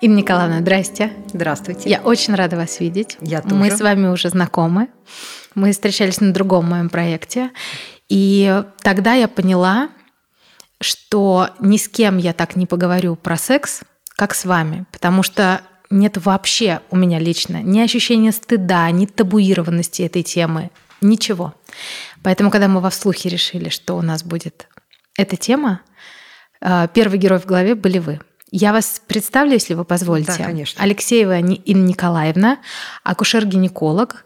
Инна Николаевна, здрасте. Здравствуйте. Я очень рада вас видеть. Я тоже. Мы с вами уже знакомы. Мы встречались на другом моем проекте. И тогда я поняла, что ни с кем я так не поговорю про секс, как с вами. Потому что нет вообще у меня лично ни ощущения стыда, ни табуированности этой темы, ничего. Поэтому, когда мы во вслухе решили, что у нас будет эта тема, э, первый герой в голове были вы. Я вас представлю, если вы позволите. Да, конечно. Алексеева Инна Николаевна, акушер-гинеколог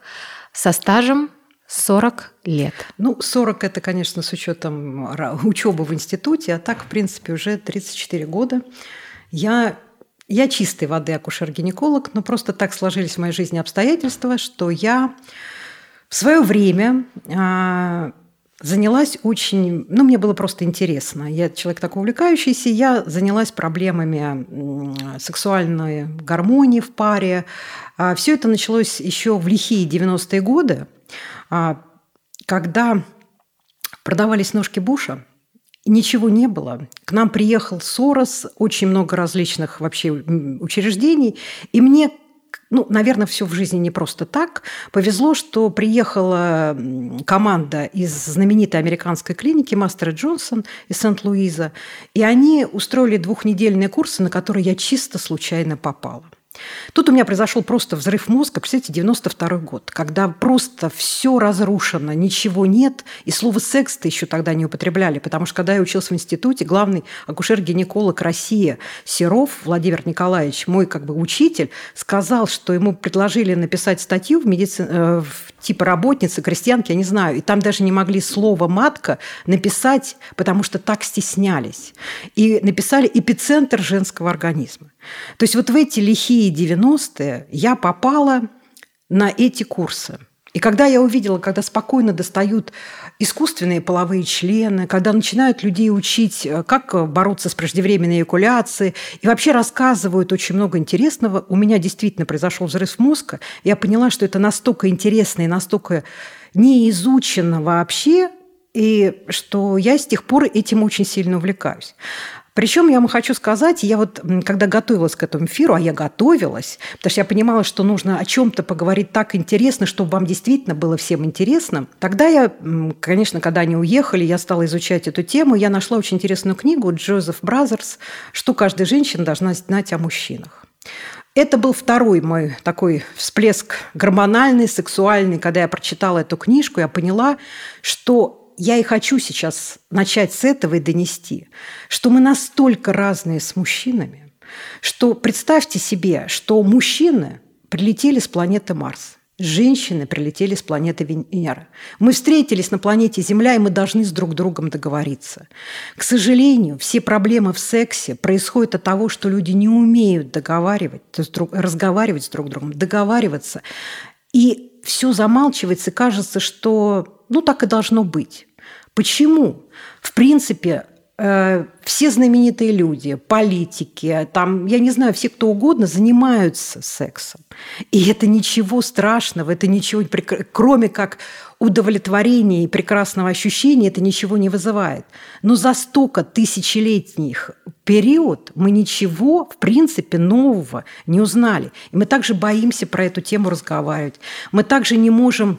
со стажем 40 лет. Ну, 40 это, конечно, с учетом учебы в институте, а так, в принципе, уже 34 года. Я, я чистой воды акушер-гинеколог, но просто так сложились в моей жизни обстоятельства, что я в свое время а, занялась очень... Ну, мне было просто интересно. Я человек такой увлекающийся. Я занялась проблемами сексуальной гармонии в паре. А, Все это началось еще в лихие 90-е годы, а, когда продавались ножки Буша, ничего не было. К нам приехал Сорос, очень много различных вообще учреждений, и мне ну, наверное, все в жизни не просто так. Повезло, что приехала команда из знаменитой американской клиники Мастера Джонсон из Сент-Луиза, и они устроили двухнедельные курсы, на которые я чисто случайно попала. Тут у меня произошел просто взрыв мозга, представляете, 92 год, когда просто все разрушено, ничего нет, и слово «секс»-то еще тогда не употребляли, потому что когда я учился в институте, главный акушер-гинеколог России Серов Владимир Николаевич, мой как бы учитель, сказал, что ему предложили написать статью в, медици... Э, в типа работницы, крестьянки, я не знаю, и там даже не могли слово «матка» написать, потому что так стеснялись. И написали «эпицентр женского организма». То есть вот в эти лихие 90-е я попала на эти курсы. И когда я увидела, когда спокойно достают искусственные половые члены, когда начинают людей учить, э, как бороться с преждевременной эякуляцией, и вообще рассказывают очень много интересного, у меня действительно произошел взрыв мозга. Я поняла, что это настолько интересно и настолько не изучено вообще, и что я с тех пор этим очень сильно увлекаюсь. Причем я вам хочу сказать, я вот когда готовилась к этому эфиру, а я готовилась, потому что я понимала, что нужно о чем-то поговорить так интересно, чтобы вам действительно было всем интересно. Тогда я, конечно, когда они уехали, я стала изучать эту тему, я нашла очень интересную книгу Джозеф Бразерс «Что каждая женщина должна знать о мужчинах». Это был второй мой такой всплеск гормональный, сексуальный. Когда я прочитала эту книжку, я поняла, что я и хочу сейчас начать с этого и донести, что мы настолько разные с мужчинами, что представьте себе, что мужчины прилетели с планеты Марс, женщины прилетели с планеты Венера. Мы встретились на планете Земля, и мы должны с друг другом договориться. К сожалению, все проблемы в сексе происходят от того, что люди не умеют договаривать, разговаривать с друг другом, договариваться. И все замалчивается, кажется, что ну так и должно быть. Почему? В принципе, э, все знаменитые люди, политики, там, я не знаю, все кто угодно занимаются сексом. И это ничего страшного, это ничего, кроме как удовлетворения и прекрасного ощущения, это ничего не вызывает. Но за столько тысячелетних период мы ничего, в принципе, нового не узнали. И мы также боимся про эту тему разговаривать. Мы также не можем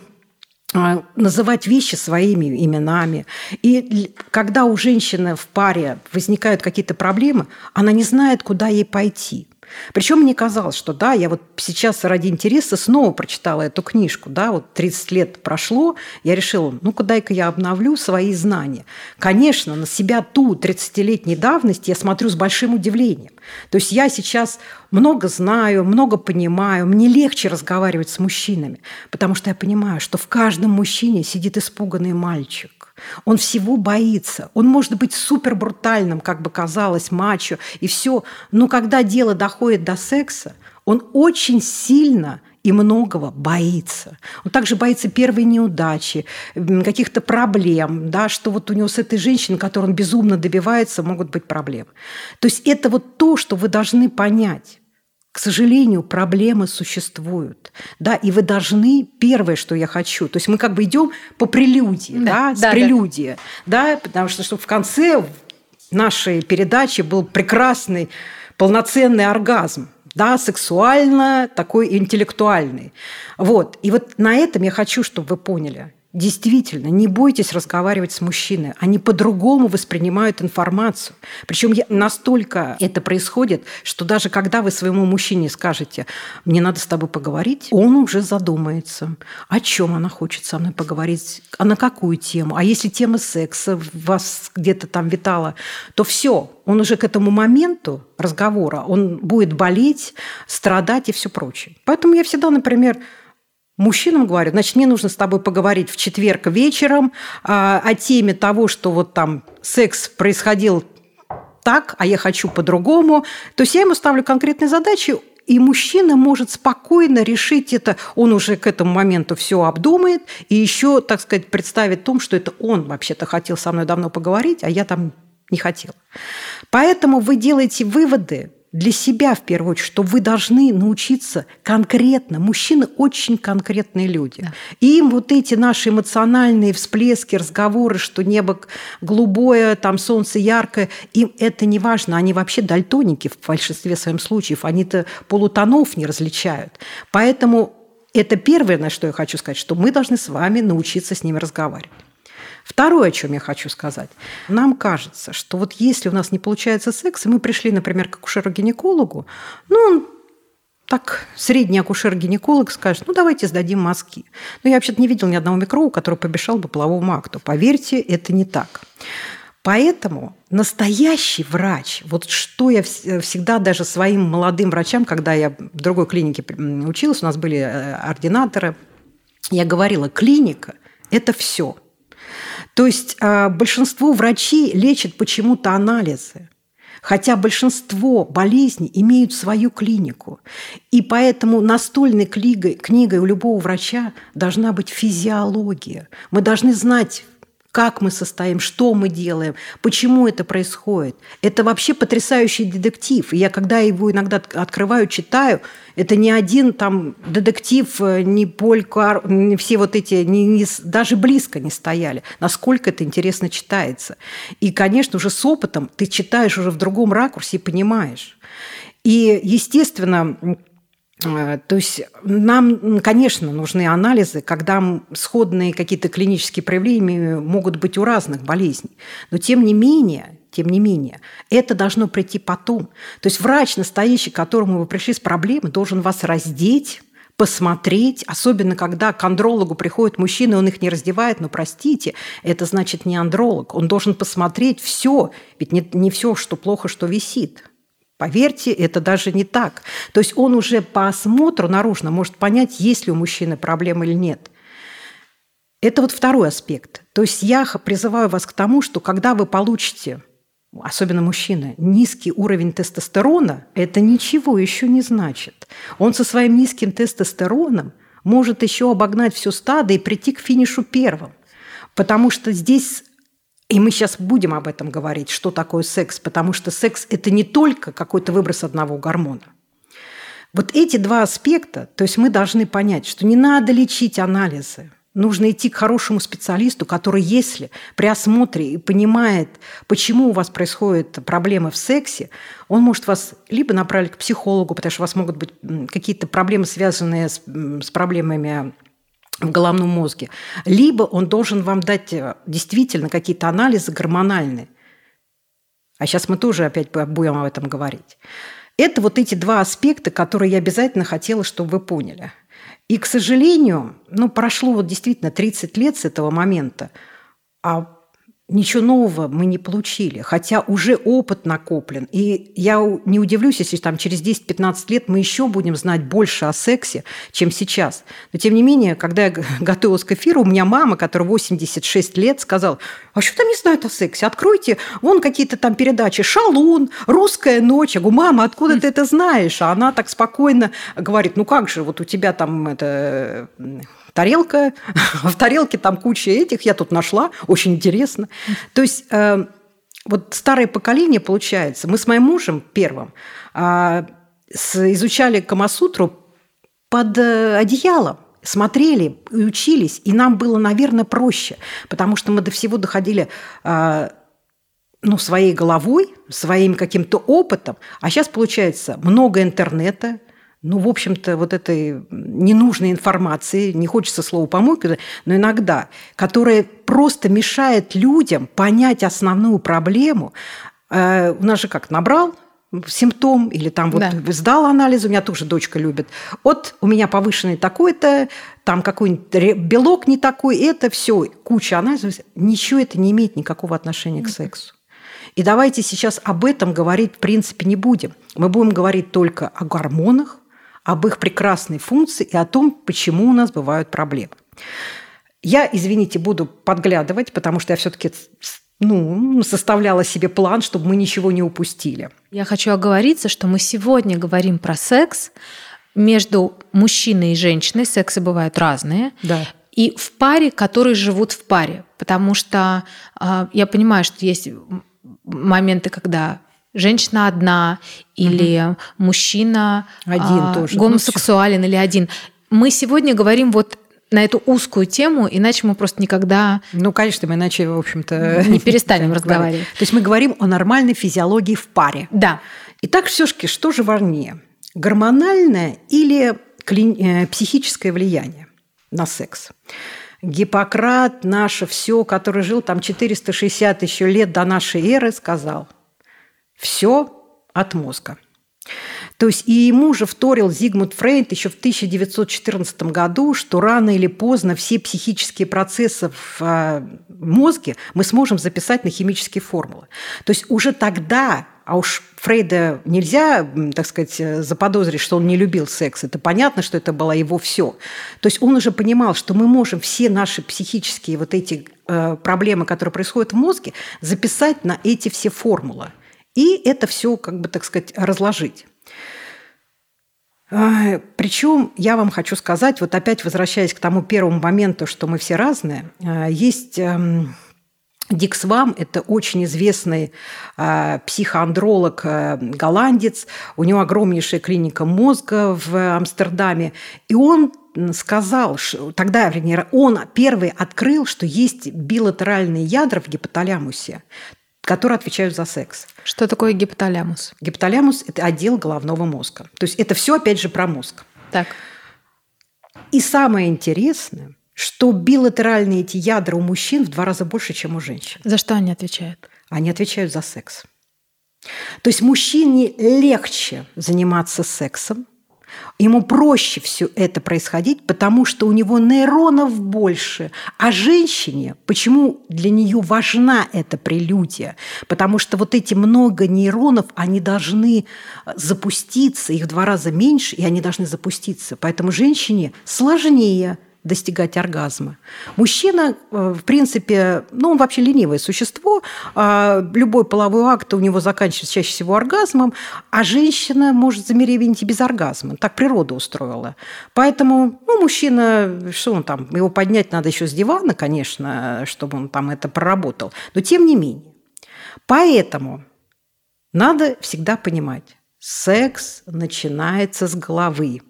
называть вещи своими именами. И когда у женщины в паре возникают какие-то проблемы, она не знает, куда ей пойти. Причем мне казалось, что да, я вот сейчас ради интереса снова прочитала эту книжку, да, вот 30 лет прошло, я решила, ну-ка дай-ка я обновлю свои знания. Конечно, на себя ту 30-летней давности я смотрю с большим удивлением. То есть я сейчас много знаю, много понимаю, мне легче разговаривать с мужчинами, потому что я понимаю, что в каждом мужчине сидит испуганный мальчик. Он всего боится. Он может быть супер брутальным, как бы казалось, мачо и все. Но когда дело доходит до секса, он очень сильно и многого боится. Он также боится первой неудачи, каких-то проблем, да, что вот у него с этой женщиной, которой он безумно добивается, могут быть проблемы. То есть это вот то, что вы должны понять. К сожалению, проблемы существуют, да, и вы должны первое, что я хочу, то есть мы как бы идем по прелюдии, да, да с да, прелюдии, да. да, потому что чтобы в конце нашей передачи был прекрасный полноценный оргазм. да, сексуально, такой интеллектуальный. Вот. И вот на этом я хочу, чтобы вы поняли. Действительно, не бойтесь разговаривать с мужчиной. Они по-другому воспринимают информацию. Причем настолько это происходит, что даже когда вы своему мужчине скажете, мне надо с тобой поговорить, он уже задумается, о чем она хочет со мной поговорить, а на какую тему. А если тема секса вас где-то там витала, то все, он уже к этому моменту разговора, он будет болеть, страдать и все прочее. Поэтому я всегда, например, Мужчинам говорю, значит, мне нужно с тобой поговорить в четверг вечером а, о теме того, что вот там секс происходил так, а я хочу по-другому. То есть я ему ставлю конкретные задачи, и мужчина может спокойно решить это, он уже к этому моменту все обдумает, и еще, так сказать, представит том, что это он вообще-то хотел со мной давно поговорить, а я там не хотела. Поэтому вы делаете выводы для себя в первую очередь, что вы должны научиться конкретно. Мужчины очень конкретные люди. Да. И им вот эти наши эмоциональные всплески, разговоры, что небо голубое, там солнце яркое, им это не важно. Они вообще дальтоники в большинстве своем случаев. Они-то полутонов не различают. Поэтому это первое, на что я хочу сказать, что мы должны с вами научиться с ними разговаривать. Второе, о чем я хочу сказать. Нам кажется, что вот если у нас не получается секс, и мы пришли, например, к акушеру-гинекологу, ну, он так средний акушер-гинеколог скажет, ну, давайте сдадим мазки. Но я вообще-то не видел ни одного микроба, который побежал бы половому акту. Поверьте, это не так. Поэтому настоящий врач, вот что я всегда даже своим молодым врачам, когда я в другой клинике училась, у нас были э, ординаторы, я говорила, клиника – это все – то есть а, большинство врачей лечат почему-то анализы. Хотя большинство болезней имеют свою клинику. И поэтому настольной книгой, книгой у любого врача должна быть физиология. Мы должны знать как мы состоим, что мы делаем, почему это происходит. Это вообще потрясающий детектив. И я когда его иногда открываю, читаю, это не один там детектив, э, не Поль не все вот эти, не, не, даже близко не стояли. Насколько это интересно читается. И, конечно, уже с опытом ты читаешь уже в другом ракурсе и понимаешь. И, естественно, то есть нам, конечно, нужны анализы, когда сходные какие-то клинические проявления могут быть у разных болезней. Но тем не менее, тем не менее, это должно прийти потом. То есть врач настоящий, к которому вы пришли с проблемой, должен вас раздеть, посмотреть, особенно когда к андрологу приходит мужчина, он их не раздевает, но простите, это значит не андролог. Он должен посмотреть все, ведь не, не все, что плохо, что висит. Поверьте, это даже не так. То есть он уже по осмотру наружно может понять, есть ли у мужчины проблема или нет. Это вот второй аспект. То есть я призываю вас к тому, что когда вы получите, особенно мужчина, низкий уровень тестостерона, это ничего еще не значит. Он со своим низким тестостероном может еще обогнать все стадо и прийти к финишу первым. Потому что здесь и мы сейчас будем об этом говорить, что такое секс, потому что секс – это не только какой-то выброс одного гормона. Вот эти два аспекта, то есть мы должны понять, что не надо лечить анализы, нужно идти к хорошему специалисту, который, если при осмотре и понимает, почему у вас происходят проблемы в сексе, он может вас либо направить к психологу, потому что у вас могут быть какие-то проблемы, связанные с, с проблемами в головном мозге, либо он должен вам дать э, действительно какие-то анализы гормональные. А сейчас мы тоже опять будем об этом говорить. Это вот эти два аспекта, которые я обязательно хотела, чтобы вы поняли. И, к сожалению, ну, прошло вот действительно 30 лет с этого момента, а Ничего нового мы не получили, хотя уже опыт накоплен. И я не удивлюсь, если там через 10-15 лет мы еще будем знать больше о сексе, чем сейчас. Но тем не менее, когда я готовилась к эфиру, у меня мама, которая 86 лет, сказала, а что там не знают о сексе? Откройте, вон какие-то там передачи, «Шалун», «Русская ночь». Я говорю, мама, откуда ты это знаешь? А она так спокойно говорит, ну как же, вот у тебя там это тарелка, в тарелке там куча этих, я тут нашла, очень интересно. То есть э, вот старое поколение, получается, мы с моим мужем первым а, изучали Камасутру под э, одеялом смотрели и учились, и нам было, наверное, проще, потому что мы до всего доходили а, ну, своей головой, своим каким-то опытом. А сейчас получается много интернета, ну, в общем-то, вот этой ненужной информации, не хочется слова помойка, но иногда, которая просто мешает людям понять основную проблему. Э, у нас же как, набрал симптом или там вот да. сдал анализ, у меня тоже дочка любит. Вот у меня повышенный такой-то, там какой-нибудь белок не такой, это все, куча анализов. Ничего это не имеет никакого отношения к сексу. И давайте сейчас об этом говорить в принципе не будем. Мы будем говорить только о гормонах, об их прекрасной функции и о том, почему у нас бывают проблемы. Я, извините, буду подглядывать, потому что я все-таки ну, составляла себе план, чтобы мы ничего не упустили. Я хочу оговориться, что мы сегодня говорим про секс между мужчиной и женщиной. Сексы бывают разные. Да. И в паре, которые живут в паре. Потому что э, я понимаю, что есть моменты, когда женщина одна или угу. мужчина один а, тоже. гомосексуален ну, или один. Мы сегодня говорим вот на эту узкую тему, иначе мы просто никогда... Ну, конечно, мы иначе, в общем-то... Не перестанем разговаривать. То есть мы говорим о нормальной физиологии в паре. Да. Итак, все-таки что же важнее? Гормональное или кли... Э, психическое влияние на секс? Гиппократ, наше все, который жил там 460 еще лет до нашей эры, сказал, все от мозга. То есть и ему же вторил Зигмунд Фрейд еще в 1914 году, что рано или поздно все психические процессы в а, мозге мы сможем записать на химические формулы. То есть уже тогда а уж Фрейда нельзя, так сказать, заподозрить, что он не любил секс. Это понятно, что это было его все. То есть он уже понимал, что мы можем все наши психические вот эти э, проблемы, которые происходят в мозге, записать на эти все формулы. И это все, как бы, так сказать, разложить. А, Причем я вам хочу сказать, вот опять возвращаясь к тому первому моменту, что мы все разные, а, есть эм, Дик Свам – это очень известный э, психоандролог, э, голландец. У него огромнейшая клиника мозга в Амстердаме. И он сказал, что, тогда, вернее, он первый открыл, что есть билатеральные ядра в гипоталямусе которые отвечают за секс. Что такое гипоталямус? Гипоталямус – это отдел головного мозга. То есть это все, опять же, про мозг. Так. И самое интересное, что билатеральные эти ядра у мужчин в два раза больше, чем у женщин. За что они отвечают? Они отвечают за секс. То есть мужчине легче заниматься сексом, Ему проще все это происходить, потому что у него нейронов больше. А женщине, почему для нее важна эта прелюдия? Потому что вот эти много нейронов, они должны запуститься, их в два раза меньше, и они должны запуститься. Поэтому женщине сложнее достигать оргазма. Мужчина, э, в принципе, ну, он вообще ленивое существо. А любой половой акт у него заканчивается чаще всего оргазмом, а женщина может замеревенить и без оргазма. Так природа устроила. Поэтому, ну, мужчина, что он там, его поднять надо еще с дивана, конечно, чтобы он там это проработал. Но тем не менее. Поэтому надо всегда понимать, секс начинается с головы.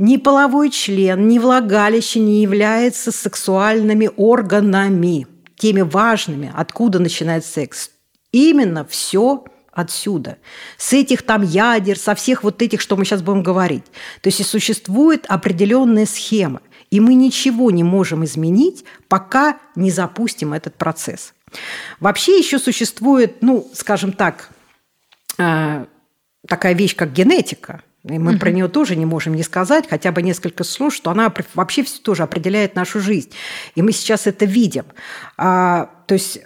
Ни половой член, ни влагалище не являются сексуальными органами, теми важными, откуда начинает секс. Именно все отсюда. С этих там ядер, со всех вот этих, что мы сейчас будем говорить. То есть и существует определенная схема. И мы ничего не можем изменить, пока не запустим этот процесс. Вообще еще существует, ну, скажем так, э, такая вещь, как генетика – и мы угу. про нее тоже не можем не сказать, хотя бы несколько слов, что она вообще тоже определяет нашу жизнь. И мы сейчас это видим. А, то есть,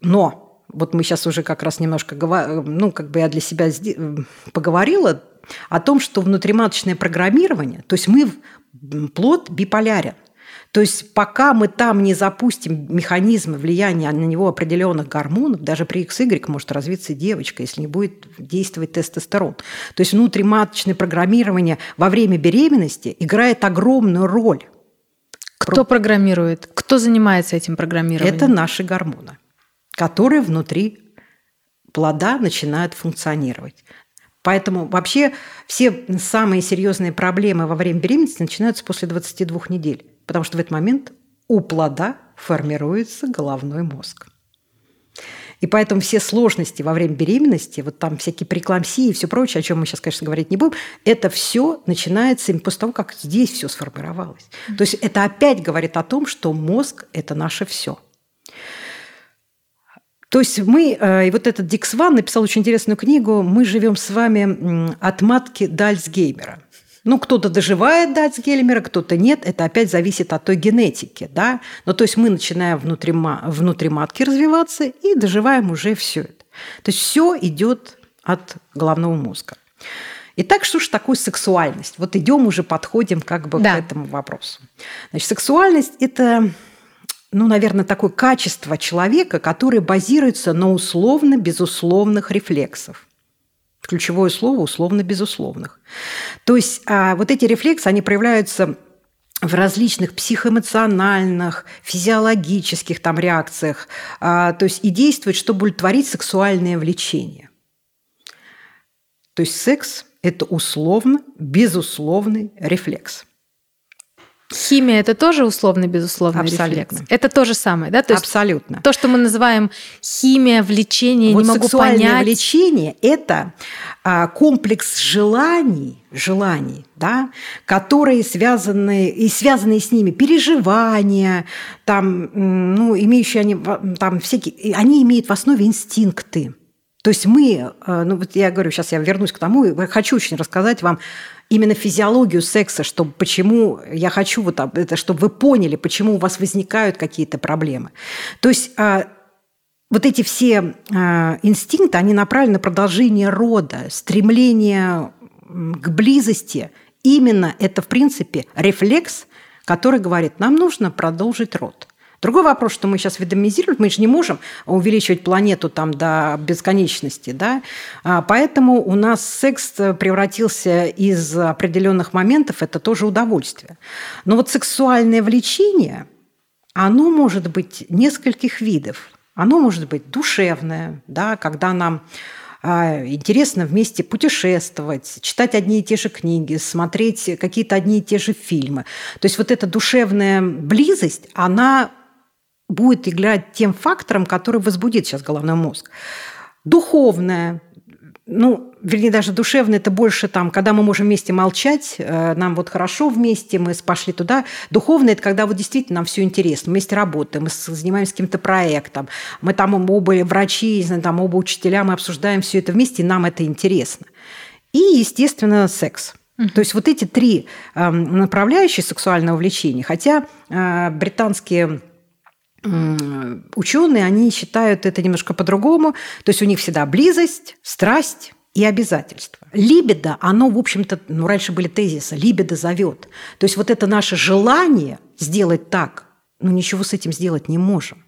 но вот мы сейчас уже как раз немножко, ну, как бы я для себя поговорила о том, что внутриматочное программирование, то есть мы плод биполярен. То есть пока мы там не запустим механизмы влияния на него определенных гормонов, даже при XY может развиться девочка, если не будет действовать тестостерон. То есть внутриматочное программирование во время беременности играет огромную роль. Кто программирует? Кто занимается этим программированием? Это наши гормоны, которые внутри плода начинают функционировать. Поэтому вообще все самые серьезные проблемы во время беременности начинаются после 22 недель потому что в этот момент у плода формируется головной мозг. И поэтому все сложности во время беременности, вот там всякие прекламсии и все прочее, о чем мы сейчас, конечно, говорить не будем, это все начинается после того, как здесь все сформировалось. То есть это опять говорит о том, что мозг – это наше все. То есть мы, э, и вот этот Дикс Ван написал очень интересную книгу «Мы живем с вами от матки до Альцгеймера». Ну, кто-то доживает до Альцгеймера, кто-то нет. Это опять зависит от той генетики, да. Ну, то есть мы начинаем внутри, внутри матки развиваться и доживаем уже все это. То есть все идет от головного мозга. Итак, что же такое сексуальность? Вот идем уже, подходим как бы да. к этому вопросу. Значит, сексуальность – это ну, наверное, такое качество человека, которое базируется на условно-безусловных рефлексов. Ключевое слово условно-безусловных. То есть а, вот эти рефлексы, они проявляются в различных психоэмоциональных, физиологических там реакциях, а, то есть и действуют, чтобы удовлетворить сексуальное влечение. То есть секс – это условно, безусловный рефлекс. Химия это тоже условно-безусловный рефлекс. Это то же самое, да? То есть Абсолютно. То, что мы называем химия, влечение, вот не могу сексуальное понять. влечение – это а, комплекс желаний, желаний, да, которые связаны и связанные с ними переживания, там, ну, имеющие они там всякие, они имеют в основе инстинкты. То есть мы, а, ну вот я говорю, сейчас я вернусь к тому, и хочу очень рассказать вам именно физиологию секса, чтобы почему я хочу вот это, чтобы вы поняли, почему у вас возникают какие-то проблемы. То есть а, вот эти все а, инстинкты, они направлены на продолжение рода, стремление к близости. Именно это, в принципе, рефлекс, который говорит, нам нужно продолжить род. Другой вопрос, что мы сейчас ведомизируем, мы же не можем увеличивать планету там до бесконечности, да, а, поэтому у нас секс превратился из определенных моментов, это тоже удовольствие. Но вот сексуальное влечение, оно может быть нескольких видов. Оно может быть душевное, да, когда нам а, интересно вместе путешествовать, читать одни и те же книги, смотреть какие-то одни и те же фильмы. То есть вот эта душевная близость, она будет играть тем фактором, который возбудит сейчас головной мозг. Духовное, ну, вернее, даже душевное, это больше там, когда мы можем вместе молчать, э, нам вот хорошо вместе, мы пошли туда. Духовное – это когда вот действительно нам все интересно, мы вместе работаем, мы занимаемся каким-то проектом, мы там оба врачи, там оба учителя, мы обсуждаем все это вместе, и нам это интересно. И, естественно, секс. То есть вот эти три эм, направляющие сексуального влечения, хотя э, британские ученые, они считают это немножко по-другому. То есть у них всегда близость, страсть и обязательства. Либидо, оно, в общем-то, ну, раньше были тезисы, либидо зовет. То есть вот это наше желание сделать так, ну, ничего с этим сделать не можем.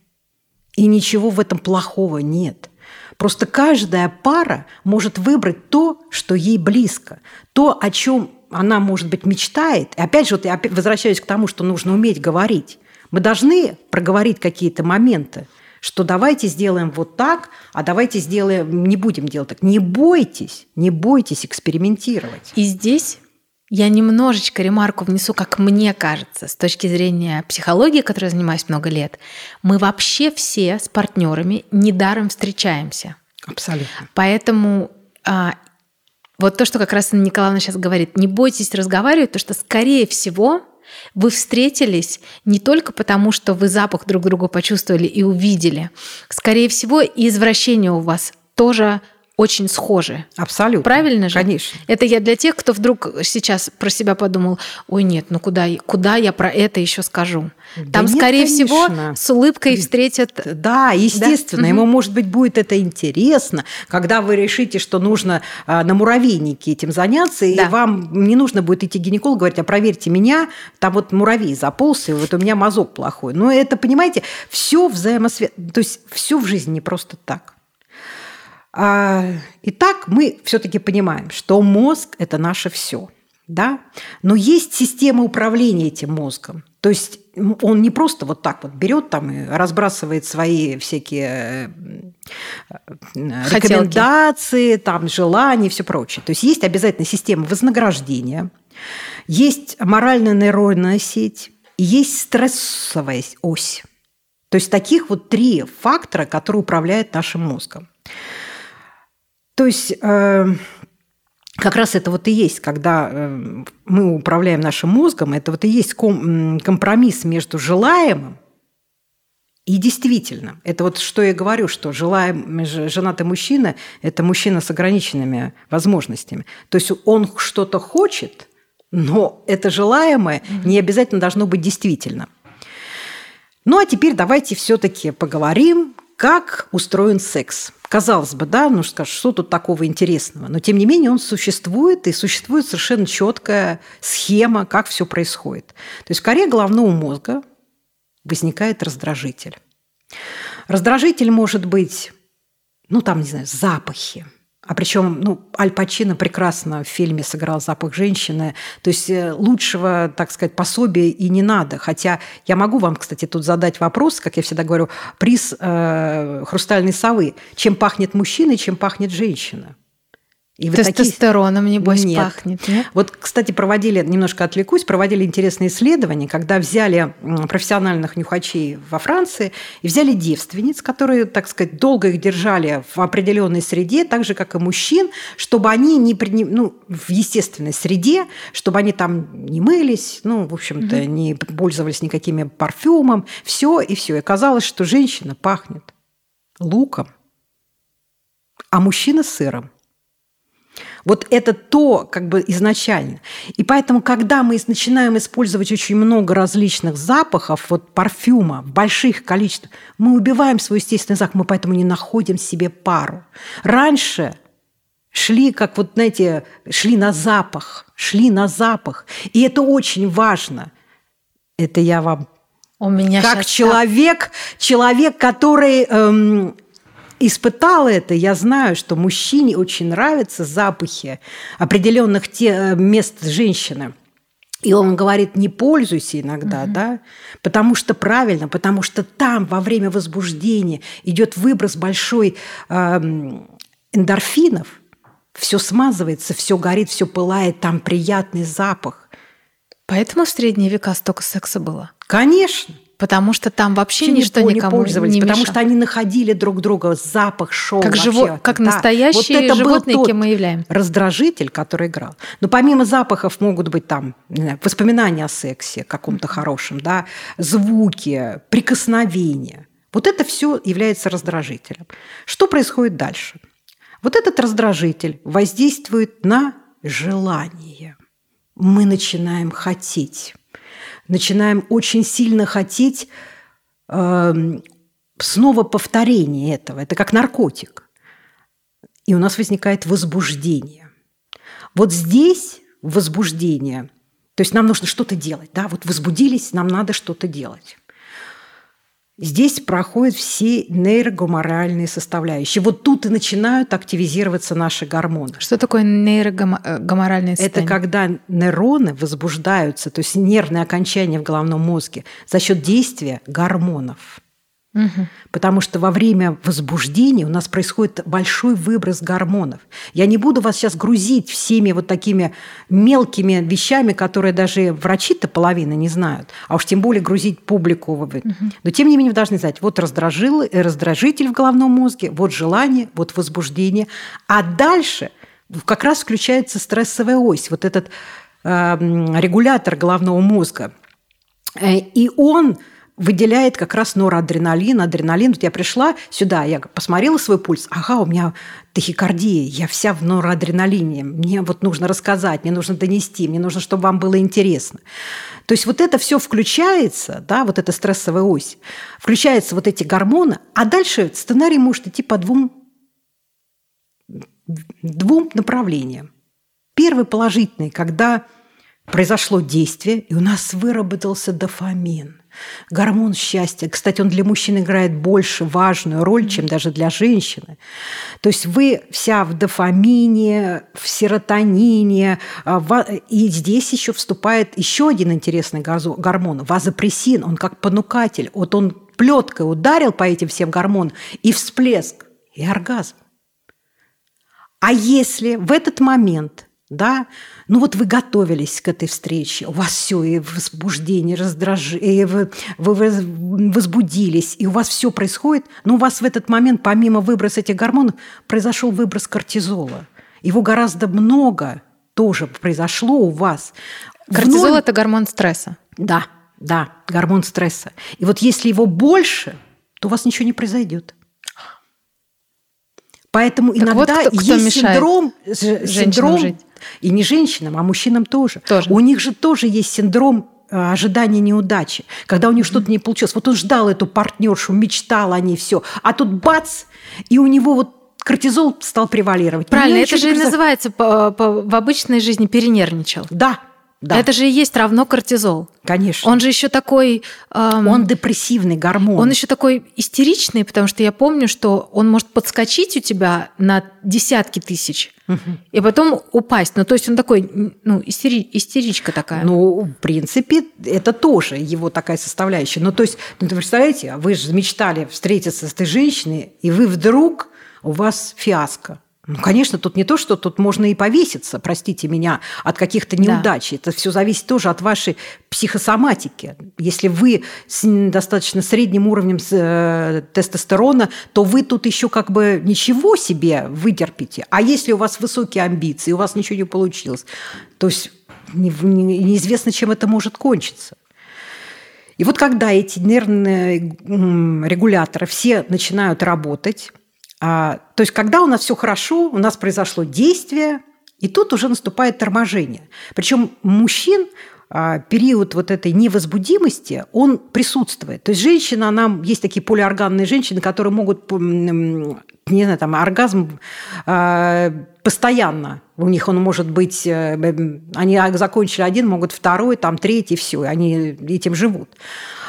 И ничего в этом плохого нет. Просто каждая пара может выбрать то, что ей близко, то, о чем она, может быть, мечтает. И опять же, вот я возвращаюсь к тому, что нужно уметь говорить. Мы должны проговорить какие-то моменты, что давайте сделаем вот так, а давайте сделаем, не будем делать так. Не бойтесь, не бойтесь экспериментировать. И здесь я немножечко ремарку внесу, как мне кажется, с точки зрения психологии, которой я занимаюсь много лет. Мы вообще все с партнерами недаром встречаемся. Абсолютно. Поэтому а, вот то, что как раз Николаевна сейчас говорит, не бойтесь разговаривать, потому что, скорее всего, вы встретились не только потому, что вы запах друг друга почувствовали и увидели. Скорее всего, и извращение у вас тоже очень схожи. Абсолютно. Правильно же? Конечно. Это я для тех, кто вдруг сейчас про себя подумал, ой, нет, ну куда, куда я про это еще скажу? Там, да скорее нет, всего, с улыбкой встретят... Да, естественно. Да? Ему, может быть, будет это интересно, когда вы решите, что нужно а, на муравейнике этим заняться, да. и вам не нужно будет идти к гинекологу говорить, а проверьте меня, там вот муравей заполз, и вот у меня мазок плохой. Но это, понимаете, все взаимосвязано. То есть все в жизни не просто так. А, итак, мы все-таки понимаем, что мозг – это наше все. Да? Но есть система управления этим мозгом. То есть он не просто вот так вот берет там и разбрасывает свои всякие э, Хотелки. рекомендации, там, желания и все прочее. То есть есть обязательно система вознаграждения, есть морально-нейронная сеть, и есть стрессовая ось. То есть таких вот три фактора, которые управляют нашим мозгом. То есть э, как раз это вот и есть, когда э, мы управляем нашим мозгом, это вот и есть компромисс между желаемым и действительно, это вот что я говорю, что желаем, женатый мужчина – это мужчина с ограниченными возможностями. То есть он что-то хочет, но это желаемое не обязательно должно быть действительно. Ну а теперь давайте все-таки поговорим как устроен секс. Казалось бы, да, ну скажешь, что тут такого интересного? Но тем не менее он существует, и существует совершенно четкая схема, как все происходит. То есть в коре головного мозга возникает раздражитель. Раздражитель может быть, ну там, не знаю, запахи, а причем, ну, Аль Пачино прекрасно в фильме сыграл запах женщины. То есть э, лучшего, так сказать, пособия и не надо. Хотя я могу вам, кстати, тут задать вопрос, как я всегда говорю, приз э, хрустальной совы. Чем пахнет мужчина и чем пахнет женщина? И Тестостероном, такие... небось, нет. пахнет, нет? Вот, кстати, проводили, немножко отвлекусь, проводили интересные исследования, когда взяли профессиональных нюхачей во Франции и взяли девственниц, которые, так сказать, долго их держали в определенной среде, так же, как и мужчин, чтобы они не при... ну, в естественной среде, чтобы они там не мылись, ну, в общем-то, угу. не пользовались никакими парфюмом, все и все. И казалось, что женщина пахнет луком, а мужчина сыром. Вот это то, как бы изначально. И поэтому, когда мы начинаем использовать очень много различных запахов, вот парфюма больших количествах, мы убиваем свой естественный запах, мы поэтому не находим себе пару. Раньше шли, как вот, знаете, шли на запах, шли на запах. И это очень важно. Это я вам у меня как человек, так... человек, который эм, испытала это, я знаю, что мужчине очень нравятся запахи определенных те, э, мест женщины. И он говорит, не пользуйся иногда, угу. да, потому что правильно, потому что там во время возбуждения идет выброс большой э, эндорфинов, все смазывается, все горит, все пылает, там приятный запах. Поэтому в средние века столько секса было? Конечно. Потому что там вообще Вообще ничто никому не пользовались, не потому что они находили друг друга, запах шел. Как, живо, как да. настоящие вот это животные, был тот кем мы являемся. раздражитель, который играл. Но помимо запахов могут быть там знаю, воспоминания о сексе каком-то хорошем, да, звуки, прикосновения. Вот это все является раздражителем. Что происходит дальше? Вот этот раздражитель воздействует на желание. Мы начинаем хотеть начинаем очень сильно хотеть э, снова повторения этого. Это как наркотик. И у нас возникает возбуждение. Вот здесь возбуждение, то есть нам нужно что-то делать. Да? Вот возбудились, нам надо что-то делать. Здесь проходят все нейрогоморальные составляющие. Вот тут и начинают активизироваться наши гормоны. Что такое нейрогоморальные состояния? Это когда нейроны возбуждаются, то есть нервные окончания в головном мозге за счет действия гормонов. Угу. Потому что во время возбуждения у нас происходит большой выброс гормонов. Я не буду вас сейчас грузить всеми вот такими мелкими вещами, которые даже врачи-то половины не знают, а уж тем более грузить публику. Угу. Но тем не менее вы должны знать, вот раздражил, раздражитель в головном мозге, вот желание, вот возбуждение. А дальше как раз включается стрессовая ось, вот этот э, регулятор головного мозга. Э, и он выделяет как раз норадреналин, адреналин. Вот я пришла сюда, я посмотрела свой пульс, ага, у меня тахикардия, я вся в норадреналине, мне вот нужно рассказать, мне нужно донести, мне нужно, чтобы вам было интересно. То есть вот это все включается, да, вот эта стрессовая ось, включаются вот эти гормоны, а дальше сценарий может идти по двум, двум направлениям. Первый положительный, когда произошло действие, и у нас выработался дофамин гормон счастья. Кстати, он для мужчин играет больше важную роль, чем даже для женщины. То есть вы вся в дофамине, в серотонине, а, и здесь еще вступает еще один интересный гормон – вазопрессин. Он как понукатель. Вот он плеткой ударил по этим всем гормонам, и всплеск, и оргазм. А если в этот момент да, ну вот вы готовились к этой встрече, у вас все и возбуждение, раздражение, вы, вы возбудились, и у вас все происходит, но у вас в этот момент, помимо выброса этих гормонов, произошел выброс кортизола. Его гораздо много тоже произошло у вас. Кортизол Вновь... – это гормон стресса. Да, да, гормон стресса. И вот если его больше, то у вас ничего не произойдет. Поэтому так иногда вот кто, кто есть синдром, синдром жить. И не женщинам, а мужчинам тоже. тоже. У них же тоже есть синдром э, ожидания неудачи, когда у них что-то не получилось. Вот он ждал эту партнершу, мечтал о ней все, а тут бац, и у него вот кортизол стал превалировать. Правильно, это же и называется по, по, в обычной жизни перенервничал. Да, да. Это же и есть равно кортизол. Конечно. Он же еще такой... Эм, он депрессивный гормон. Он еще такой истеричный, потому что я помню, что он может подскочить у тебя на десятки тысяч угу. и потом упасть. Ну, то есть он такой, ну, истери, истеричка такая. Ну, в принципе, это тоже его такая составляющая. Ну, то есть, ну, вы представляете, вы же мечтали встретиться с этой женщиной, и вы вдруг, у вас фиаско ну, конечно, тут не то, что тут можно и повеситься, простите меня, от каких-то неудач. Да. Это все зависит тоже от вашей психосоматики. Если вы с достаточно средним уровнем э, тестостерона, то вы тут еще как бы ничего себе вытерпите. А если у вас высокие амбиции, у вас ничего не получилось, то есть неизвестно, чем это может кончиться. И вот когда эти нервные регуляторы все начинают работать, а, то есть, когда у нас все хорошо, у нас произошло действие, и тут уже наступает торможение. Причем мужчин а, период вот этой невозбудимости, он присутствует. То есть женщина, она, есть такие полиорганные женщины, которые могут, не знаю, там, оргазм а, постоянно. У них он может быть, э, они закончили один, могут второй, там, третий, все, они этим живут.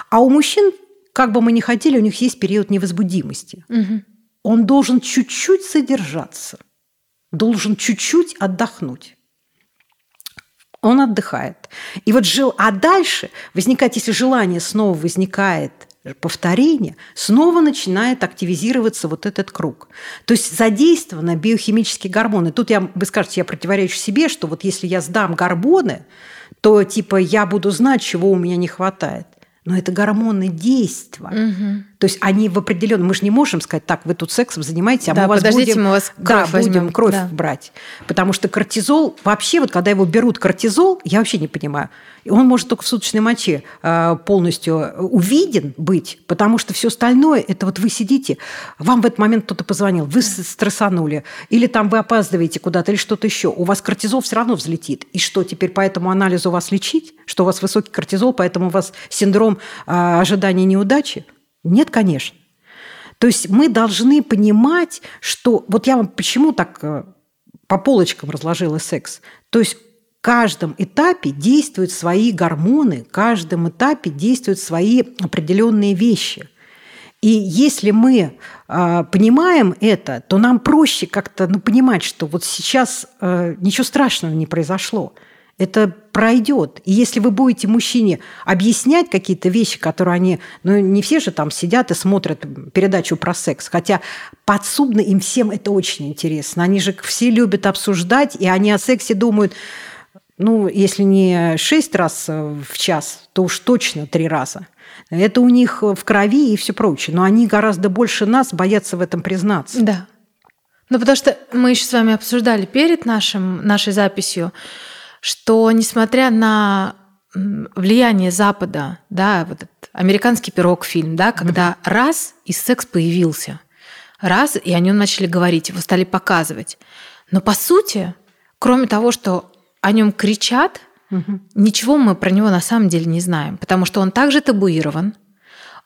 А у мужчин, как бы мы ни хотели, у них есть период невозбудимости. Угу он должен чуть-чуть содержаться, должен чуть-чуть отдохнуть. Он отдыхает. И вот жил, а дальше возникает, если желание снова возникает, повторение, снова начинает активизироваться вот этот круг. То есть задействованы биохимические гормоны. Тут я, вы скажете, я противоречу себе, что вот если я сдам гормоны, то типа я буду знать, чего у меня не хватает. Но это гормоны действия. Угу. То есть они в определенном... Мы же не можем сказать, так, вы тут сексом занимаетесь, а да, мы вас будем... мы вас кровь да, возьмем. будем кровь да. брать. Потому что кортизол... Вообще, вот когда его берут кортизол, я вообще не понимаю. Он может только в суточной моче э, полностью увиден быть, потому что все остальное, это вот вы сидите, вам в этот момент кто-то позвонил, вы стрессанули, или там вы опаздываете куда-то, или что-то еще. У вас кортизол все равно взлетит. И что, теперь по этому анализу вас лечить? Что у вас высокий кортизол, поэтому у вас синдром э, ожидания неудачи? Нет, конечно. То есть мы должны понимать, что... Вот я вам почему так э, по полочкам разложила секс. То есть в каждом этапе действуют свои гормоны, в каждом этапе действуют свои определенные вещи. И если мы э, понимаем это, то нам проще как-то ну, понимать, что вот сейчас э, ничего страшного не произошло это пройдет. И если вы будете мужчине объяснять какие-то вещи, которые они... Ну, не все же там сидят и смотрят передачу про секс. Хотя подсудно им всем это очень интересно. Они же все любят обсуждать, и они о сексе думают, ну, если не шесть раз в час, то уж точно три раза. Это у них в крови и все прочее. Но они гораздо больше нас боятся в этом признаться. Да. Ну, потому что мы еще с вами обсуждали перед нашим, нашей записью, что несмотря на влияние Запада, да, вот этот американский пирог фильм, да, когда mm-hmm. раз и секс появился, раз и о нем начали говорить, его стали показывать. Но по сути, кроме того, что о нем кричат, угу. ничего мы про него на самом деле не знаем, потому что он также табуирован,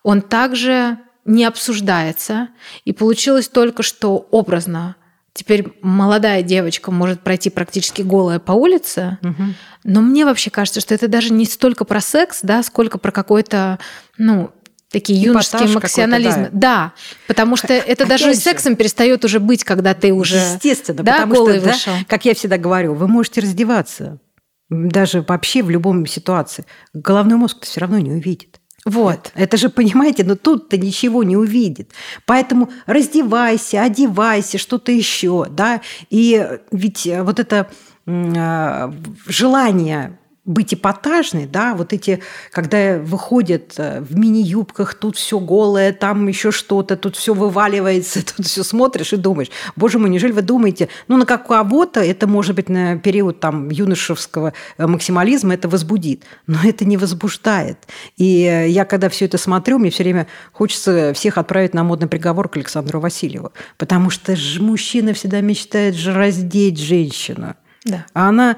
он также не обсуждается, и получилось только что образно Теперь молодая девочка может пройти практически голая по улице, угу. но мне вообще кажется, что это даже не столько про секс, да, сколько про какой-то, ну, такие юношеские максионализмы. Да. да, потому что это даже же, сексом перестает уже быть, когда ты уже естественно, да, потому голый что, вышел. Да, как я всегда говорю, вы можете раздеваться даже вообще в любом ситуации, головной мозг все равно не увидит. Вот, это же, понимаете, но тут-то ничего не увидит. Поэтому раздевайся, одевайся, что-то еще, да. И ведь вот это э, желание быть эпатажной, да, вот эти, когда выходят э, в мини-юбках, тут все голое, там еще что-то, тут все вываливается, тут все смотришь и думаешь, боже мой, неужели вы думаете, ну, на кого-то это может быть на период там юношеского э, максимализма это возбудит, но это не возбуждает. И э, я, когда все это смотрю, мне все время хочется всех отправить на модный приговор к Александру Васильеву, потому что мужчина всегда мечтает же раздеть женщину. Да. А она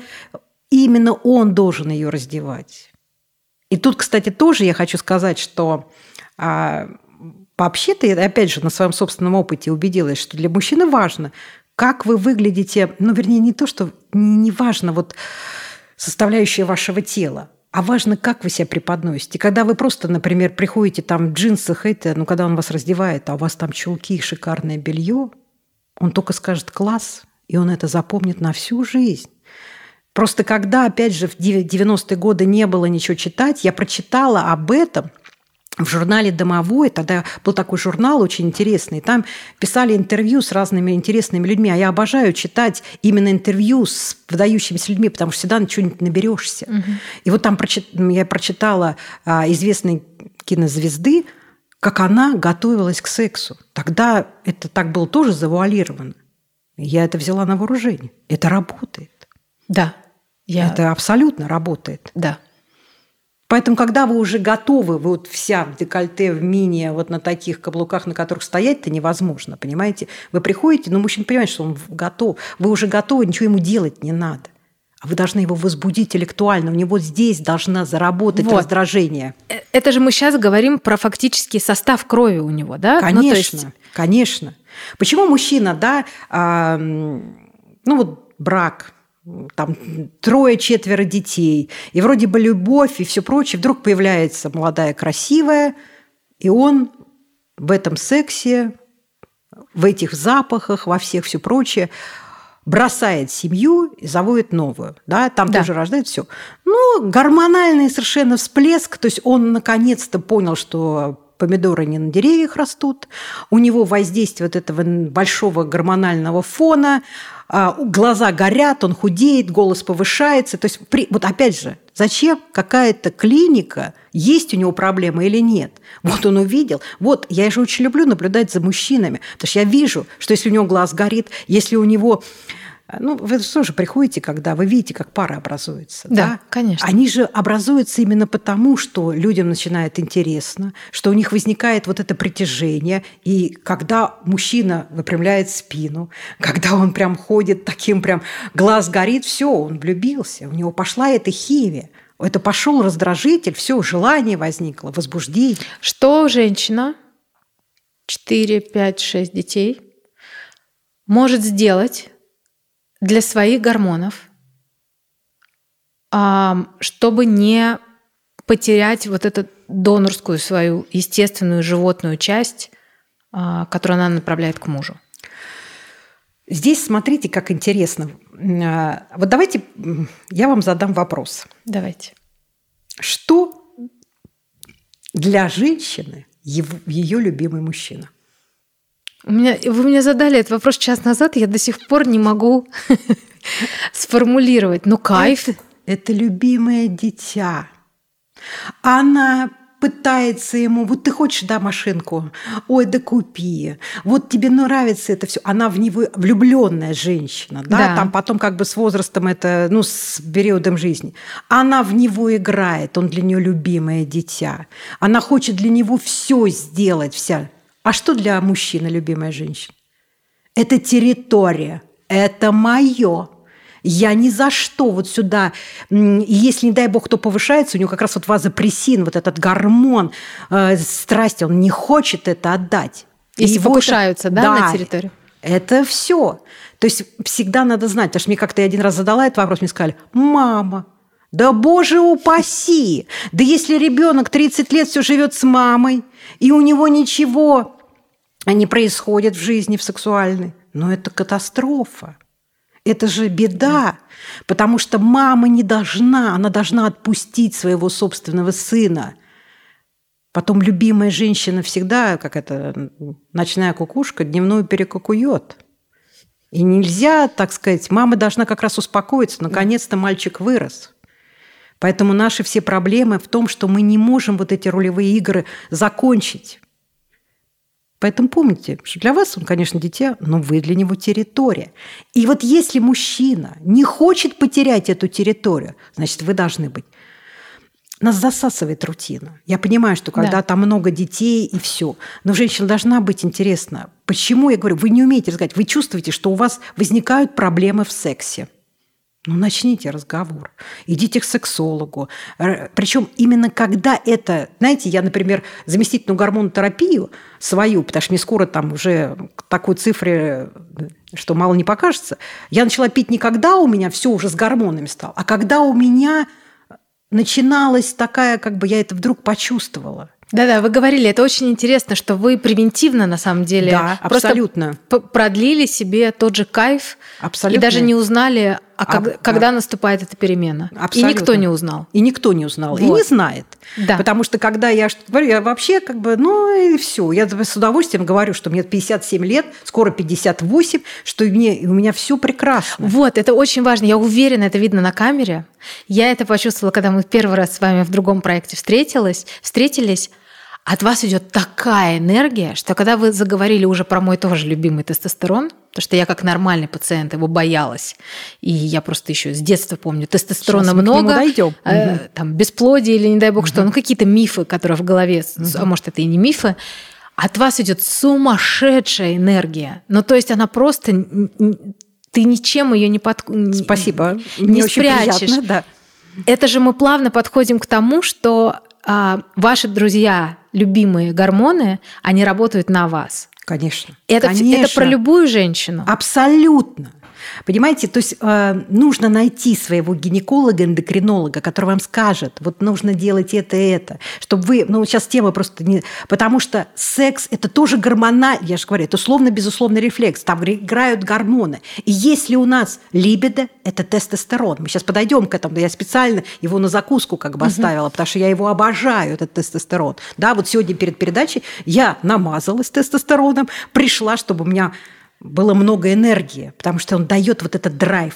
именно он должен ее раздевать. И тут, кстати, тоже я хочу сказать, что а, вообще-то, опять же, на своем собственном опыте убедилась, что для мужчины важно, как вы выглядите, ну, вернее, не то, что не важно вот составляющая вашего тела, а важно, как вы себя преподносите. Когда вы просто, например, приходите там в джинсах, это, ну, когда он вас раздевает, а у вас там чулки и шикарное белье, он только скажет «класс», и он это запомнит на всю жизнь. Просто когда, опять же, в 90-е годы не было ничего читать, я прочитала об этом в журнале «Домовой», тогда был такой журнал очень интересный, там писали интервью с разными интересными людьми, а я обожаю читать именно интервью с выдающимися людьми, потому что всегда чего-нибудь наберешься. Угу. И вот там я прочитала а, известной кинозвезды, как она готовилась к сексу. Тогда это так было тоже завуалировано. Я это взяла на вооружение. Это работает. Да, я... Это абсолютно работает. Да. Поэтому, когда вы уже готовы, вы вот вся в декольте, в мини, вот на таких каблуках, на которых стоять-то невозможно, понимаете? Вы приходите, но мужчина понимает, что он готов. Вы уже готовы, ничего ему делать не надо. А вы должны его возбудить интеллектуально. У него здесь должна заработать вот. раздражение. Э, это же мы сейчас говорим про фактический состав крови у него, да? Конечно, ну, есть... конечно. Почему мужчина, да, а, ну вот брак, там трое-четверо детей, и вроде бы любовь и все прочее, вдруг появляется молодая красивая, и он в этом сексе, в этих запахах, во всех все прочее, бросает семью и заводит новую. Да? Там да. тоже рождает все. Ну, гормональный совершенно всплеск. То есть он наконец-то понял, что помидоры не на деревьях растут. У него воздействие вот этого большого гормонального фона – глаза горят, он худеет, голос повышается. То есть, при, вот опять же, зачем какая-то клиника, есть у него проблема или нет? Вот он увидел. Вот я же очень люблю наблюдать за мужчинами, потому что я вижу, что если у него глаз горит, если у него ну, вы тоже приходите, когда вы видите, как пара образуется. Да, да, конечно. Они же образуются именно потому, что людям начинает интересно, что у них возникает вот это притяжение. И когда мужчина выпрямляет спину, когда он прям ходит таким прям, глаз горит, все, он влюбился, у него пошла эта химия. Это пошел раздражитель, все, желание возникло, возбуждение. Что женщина, 4, 5, 6 детей, может сделать для своих гормонов, чтобы не потерять вот эту донорскую свою естественную животную часть, а, которую она направляет к мужу. Здесь смотрите, как интересно. А, вот давайте я вам задам вопрос. Давайте. Что для женщины ее любимый мужчина? У меня, вы мне задали этот вопрос час назад, я до сих пор не могу сформулировать. Ну, кайф. Это, это любимое дитя. Она пытается ему, вот ты хочешь, да, машинку, ой, да купи, вот тебе нравится это все. Она в него влюбленная женщина, да? да, там потом как бы с возрастом это, ну, с периодом жизни. Она в него играет, он для нее любимое дитя. Она хочет для него все сделать, вся а что для мужчины любимая женщина? Это территория, это мое. Я ни за что вот сюда, если, не дай бог, кто повышается, у него как раз вот вазопрессин, вот этот гормон э, страсти, он не хочет это отдать. Если покушаются, это, да, да, на территорию? Это все. То есть всегда надо знать, потому что мне как-то один раз задала этот вопрос, мне сказали, мама, да боже упаси! Да если ребенок 30 лет все живет с мамой, и у него ничего они происходят в жизни, в сексуальной. Но это катастрофа. Это же беда, потому что мама не должна, она должна отпустить своего собственного сына. Потом любимая женщина всегда, как это, ночная кукушка, дневную перекукует. И нельзя, так сказать, мама должна как раз успокоиться. Наконец-то мальчик вырос. Поэтому наши все проблемы в том, что мы не можем вот эти ролевые игры закончить. Поэтому помните, что для вас он, конечно, дитя, но вы для него территория. И вот если мужчина не хочет потерять эту территорию, значит, вы должны быть. Нас засасывает рутина. Я понимаю, что когда да. там много детей и все, но женщина должна быть интересна. Почему я говорю, вы не умеете рассказать, вы чувствуете, что у вас возникают проблемы в сексе. Ну, начните разговор. Идите к сексологу. Причем именно когда это... Знаете, я, например, заместительную гормонотерапию свою, потому что мне скоро там уже к такой цифре, что мало не покажется, я начала пить не когда у меня все уже с гормонами стало, а когда у меня начиналась такая, как бы я это вдруг почувствовала. Да-да, вы говорили, это очень интересно, что вы превентивно на самом деле да, абсолютно. продлили себе тот же кайф абсолютно. и даже не узнали, а, как, а, когда наступает эта перемена. Абсолютно. И никто не узнал. И никто не узнал, вот. и не знает. Да. Потому что когда я говорю, я вообще как бы, ну и все, я с удовольствием говорю, что мне 57 лет, скоро 58, что мне, у меня все прекрасно. Вот, это очень важно. Я уверена, это видно на камере. Я это почувствовала, когда мы первый раз с вами в другом проекте встретились. встретились от вас идет такая энергия, что когда вы заговорили уже про мой тоже любимый тестостерон, потому что я как нормальный пациент его боялась, и я просто еще с детства помню, тестостерона Сейчас много, дойдем. Э, угу. там бесплодие или не дай бог угу. что, ну какие-то мифы, которые в голове, угу. а может это и не мифы, от вас идет сумасшедшая энергия. Ну то есть она просто ты ничем ее не под... Спасибо. Не Мне спрячешь. Приятно, да. Это же мы плавно подходим к тому, что а, ваши друзья, любимые гормоны, они работают на вас. Конечно. Это, Конечно. это про любую женщину. Абсолютно. Понимаете, то есть э, нужно найти своего гинеколога, эндокринолога, который вам скажет, вот нужно делать это и это, чтобы вы, ну сейчас тема просто не... Потому что секс – это тоже гормона, я же говорю, это условно-безусловный рефлекс, там играют гормоны. И если у нас либидо – это тестостерон, мы сейчас подойдем к этому, я специально его на закуску как бы угу. оставила, потому что я его обожаю, этот тестостерон. Да, вот сегодня перед передачей я намазалась тестостероном, пришла, чтобы у меня было много энергии, потому что он дает вот этот драйв,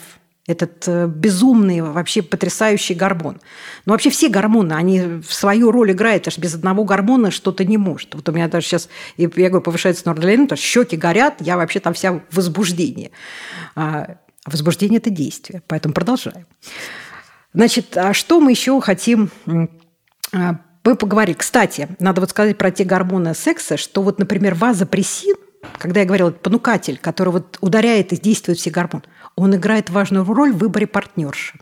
этот э, безумный, вообще потрясающий гормон. Но вообще все гормоны, они свою роль играют, аж без одного гормона что-то не может. Вот у меня даже сейчас, я говорю, повышается норадреналин, то щеки горят, я вообще там вся в возбуждении. А возбуждение – это действие, поэтому продолжаем. Значит, а что мы еще хотим а, мы поговорили. Кстати, надо вот сказать про те гормоны секса, что вот, например, вазопрессин – когда я говорила, понукатель, который вот ударяет и действует все гормоны, он играет важную роль в выборе партнерши.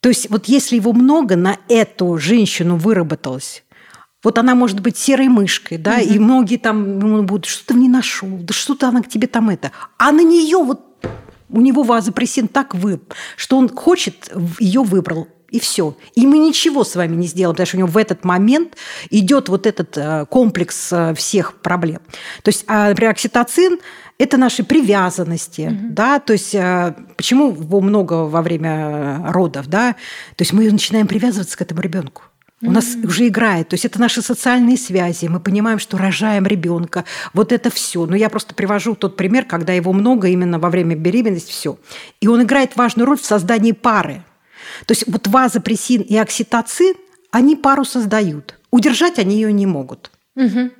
То есть вот если его много на эту женщину выработалось, вот она может быть серой мышкой, да, угу. и многие там будут, что ты не нашел, да что-то она к тебе там это. А на нее вот у него вазопрессин так вы, что он хочет, ее выбрал и все. И мы ничего с вами не сделаем, потому что у него в этот момент идет вот этот э, комплекс э, всех проблем. То есть, а, например, окситоцин – это наши привязанности, угу. да, то есть э, почему его много во время родов, да, то есть мы начинаем привязываться к этому ребенку. У mm-hmm. нас уже играет. То есть это наши социальные связи. Мы понимаем, что рожаем ребенка. Вот это все. Но я просто привожу тот пример, когда его много именно во время беременности, все. И он играет важную роль в создании пары. То есть вот вазопрессин и окситоцин, они пару создают. Удержать они ее не могут. Угу.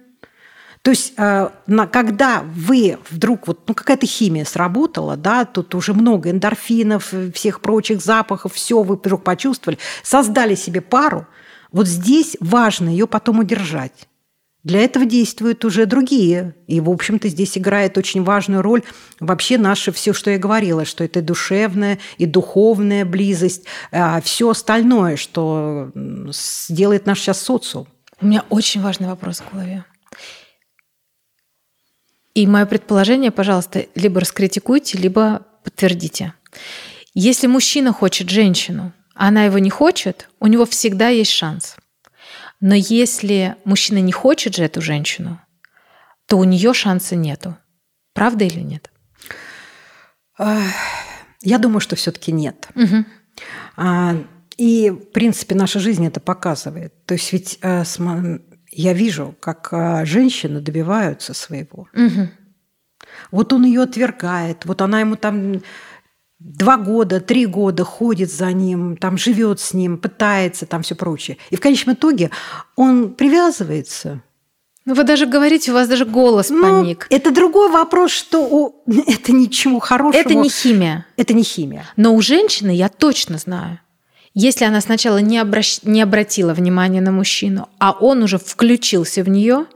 То есть, э, когда вы вдруг, вот, ну, какая-то химия сработала, да, тут уже много эндорфинов, всех прочих запахов, все вы вдруг почувствовали, создали себе пару, вот здесь важно ее потом удержать. Для этого действуют уже другие. И, в общем-то, здесь играет очень важную роль вообще наше все, что я говорила, что это душевная и духовная близость, а все остальное, что делает наш сейчас социум. У меня очень важный вопрос в голове. И мое предположение, пожалуйста, либо раскритикуйте, либо подтвердите. Если мужчина хочет женщину, а она его не хочет, у него всегда есть шанс – но если мужчина не хочет же эту женщину, то у нее шанса нету. Правда или нет? Я думаю, что все-таки нет. Угу. И, в принципе, наша жизнь это показывает. То есть ведь э, я вижу, как э, женщины добиваются своего. Угу. Вот он ее отвергает, вот она ему там два года, три года ходит за ним, там живет с ним, пытается, там все прочее. И в конечном итоге он привязывается. Ну, вы даже говорите, у вас даже голос ну. Это другой вопрос, что у... это ничего хорошего. Это не химия. Это не химия. Но у женщины я точно знаю. Если она сначала не, обращ... не обратила внимания на мужчину, а он уже включился в нее,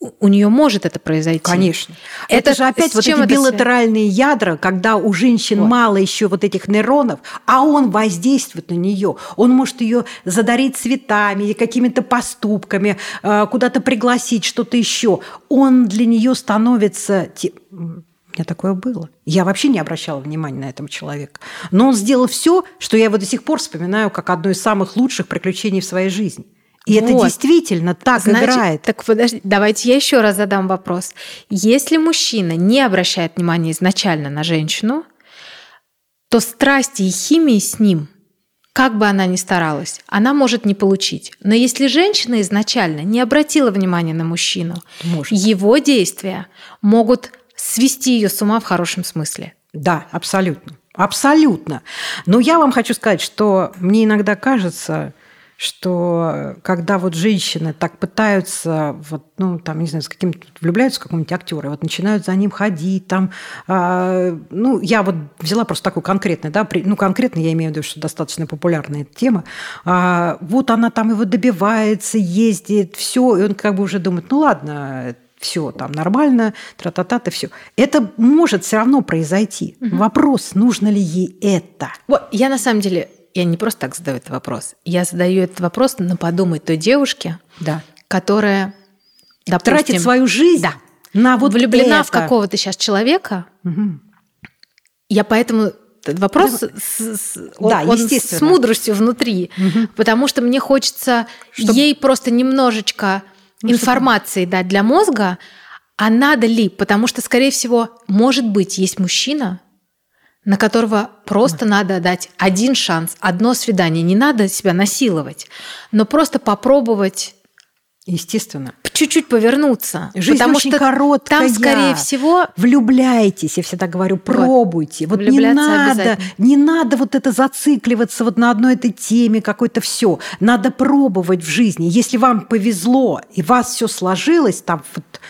у нее может это произойти. Конечно. Это, это же опять вот эти билатеральные связано? ядра, когда у женщин вот. мало еще вот этих нейронов, а он воздействует на нее. Он может ее задарить цветами или какими-то поступками, э, куда-то пригласить, что-то еще. Он для нее становится у меня такое было. Я вообще не обращала внимания на этого человека. Но он сделал все, что я его до сих пор вспоминаю как одно из самых лучших приключений в своей жизни. И вот. это действительно так Значит, играет. Так подожди, давайте я еще раз задам вопрос. Если мужчина не обращает внимания изначально на женщину, то страсти и химии с ним, как бы она ни старалась, она может не получить. Но если женщина изначально не обратила внимания на мужчину, может. его действия могут свести ее с ума в хорошем смысле. Да, абсолютно. Абсолютно. Но я вам хочу сказать, что мне иногда кажется, что когда вот женщины так пытаются, вот, ну, там, не знаю, с каким-то влюбляются в какого-нибудь актера, вот начинают за ним ходить, там, э, ну, я вот взяла просто такую конкретную, да, при, ну, конкретно я имею в виду, что достаточно популярная эта тема, э, вот она там его добивается, ездит, все, и он как бы уже думает, ну, ладно, все там нормально, тра-та-та-то, все. Это может все равно произойти. Угу. Вопрос, нужно ли ей это? Вот, я на самом деле я не просто так задаю этот вопрос. Я задаю этот вопрос на подумать той девушке, да. которая, допустим, тратит свою жизнь да, на вот влюблена это. в какого-то сейчас человека. Угу. Я поэтому вопрос да, с, с, да, он с мудростью внутри, угу. потому что мне хочется Чтоб... ей просто немножечко ну, информации дать для мозга, а надо ли, потому что, скорее всего, может быть, есть мужчина, на которого просто да. надо дать один шанс, одно свидание. Не надо себя насиловать, но просто попробовать Естественно. Чуть-чуть повернуться. Жизнь потому очень что короткая. Там, скорее всего... Влюбляйтесь, я всегда говорю, пробуйте. Вот, вот не надо, не надо вот это зацикливаться вот на одной этой теме, какой-то все. Надо пробовать в жизни. Если вам повезло, и вас все сложилось, там вот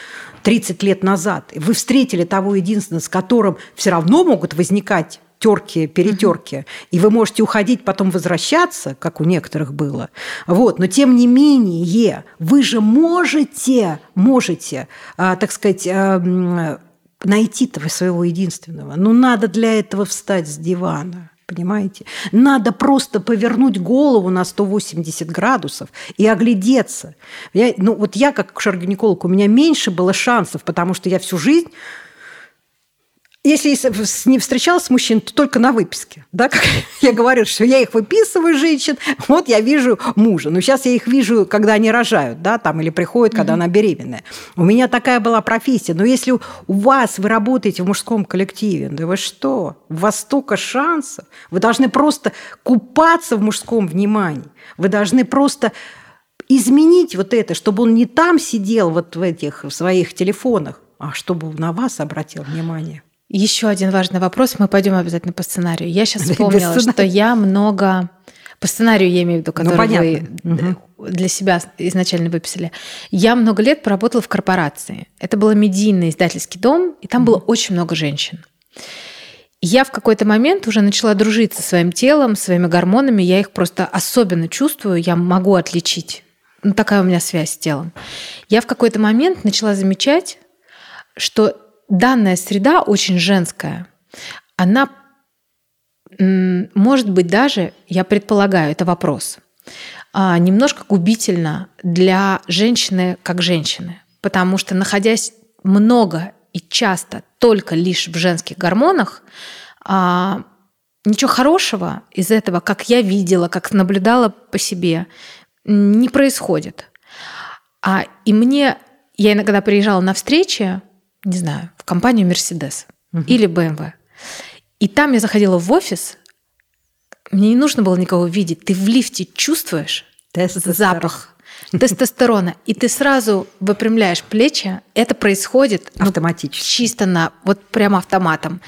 30 лет назад, вы встретили того единственного, с которым все равно могут возникать терки, перетерки, угу. и вы можете уходить, потом возвращаться, как у некоторых было. Вот, но тем не менее, вы же можете, можете, а, так сказать, а, найти того своего единственного. Но надо для этого встать с дивана понимаете? Надо просто повернуть голову на 180 градусов и оглядеться. Я, ну, вот я, как акушер-гинеколог, у меня меньше было шансов, потому что я всю жизнь если ним встречалась с мужчиной, то только на выписке. Да, как я говорю, что я их выписываю, женщин, вот я вижу мужа. Но сейчас я их вижу, когда они рожают, да, там, или приходят, когда mm-hmm. она беременная. У меня такая была профессия. Но если у вас, вы работаете в мужском коллективе, да вы что? У вас столько шансов. Вы должны просто купаться в мужском внимании. Вы должны просто изменить вот это, чтобы он не там сидел вот в этих в своих телефонах, а чтобы на вас обратил внимание. Еще один важный вопрос. Мы пойдем обязательно по сценарию. Я сейчас вспомнила, что я много по сценарию я имею в виду, ну, который ну, вы угу. для себя изначально выписали. Я много лет поработала в корпорации. Это был медийный издательский дом, и там угу. было очень много женщин. я в какой-то момент уже начала дружить со своим телом, своими гормонами. Я их просто особенно чувствую, я могу отличить. Ну, такая у меня связь с телом. Я в какой-то момент начала замечать, что данная среда очень женская, она может быть даже, я предполагаю, это вопрос, а, немножко губительно для женщины как женщины. Потому что находясь много и часто только лишь в женских гормонах, а, ничего хорошего из этого, как я видела, как наблюдала по себе, не происходит. А, и мне, я иногда приезжала на встречи, не знаю, в компанию Mercedes угу. или BMW. И там я заходила в офис, мне не нужно было никого видеть. Ты в лифте чувствуешь запах. тестостерона, и ты сразу выпрямляешь плечи, это происходит ну, автоматически. Чисто на вот прям автоматом.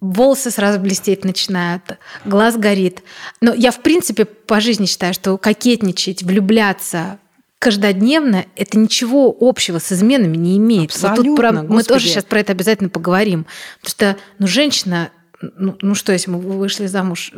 Волосы сразу блестеть начинают, глаз горит. Но я, в принципе, по жизни считаю, что кокетничать, влюбляться каждодневно это ничего общего с изменами не имеет. Абсолютно, вот тут про, мы тоже сейчас про это обязательно поговорим. Потому что ну, женщина ну, ну что, если мы вышли замуж,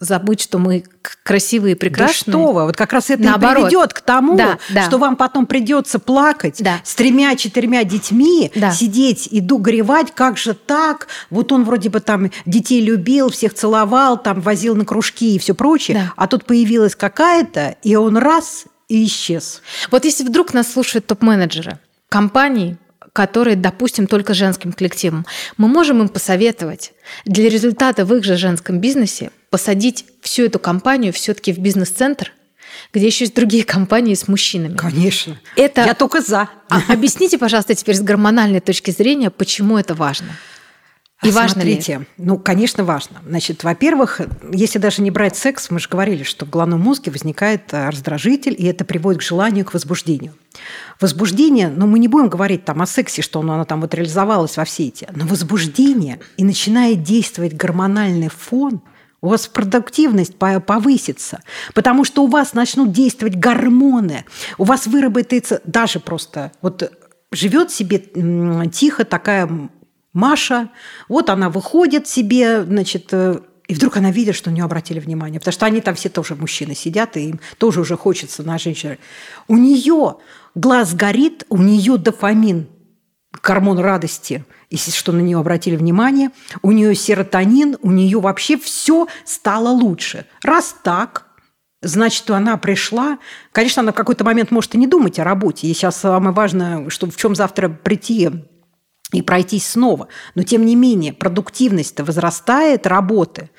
забыть, что мы красивые и прекрасные? Да что вы, вот как раз это Наоборот. и приведет к тому, да, да. что вам потом придется плакать да. с тремя-четырьмя детьми, да. сидеть и горевать, как же так? Вот он вроде бы там детей любил, всех целовал, там возил на кружки и все прочее, да. а тут появилась какая-то, и он раз и исчез. Вот если вдруг нас слушают топ-менеджеры компаний, которые, допустим, только женским коллективом. Мы можем им посоветовать для результата в их же женском бизнесе посадить всю эту компанию все-таки в бизнес-центр, где еще есть другие компании с мужчинами. Конечно. Это... Я только за. А, объясните, пожалуйста, теперь с гормональной точки зрения, почему это важно. И важно Смотрите, ли? ну, конечно, важно. Значит, во-первых, если даже не брать секс, мы же говорили, что в головном мозге возникает э, раздражитель, и это приводит к желанию, к возбуждению. Возбуждение, ну, мы не будем говорить там о сексе, что оно, оно там вот реализовалось во все эти, но возбуждение, и начинает действовать гормональный фон, у вас продуктивность повысится, потому что у вас начнут действовать гормоны, у вас выработается даже просто вот живет себе тихо такая Маша, вот она выходит себе, значит, э, и вдруг она видит, что на нее обратили внимание, потому что они там все тоже мужчины сидят, и им тоже уже хочется на женщину. У нее глаз горит, у нее дофамин, гормон радости, если что на нее обратили внимание, у нее серотонин, у нее вообще все стало лучше. Раз так, значит, она пришла. Конечно, она в какой-то момент может и не думать о работе. И сейчас самое важное, что в чем завтра прийти и пройтись снова. Но, тем не менее, продуктивность-то возрастает работы.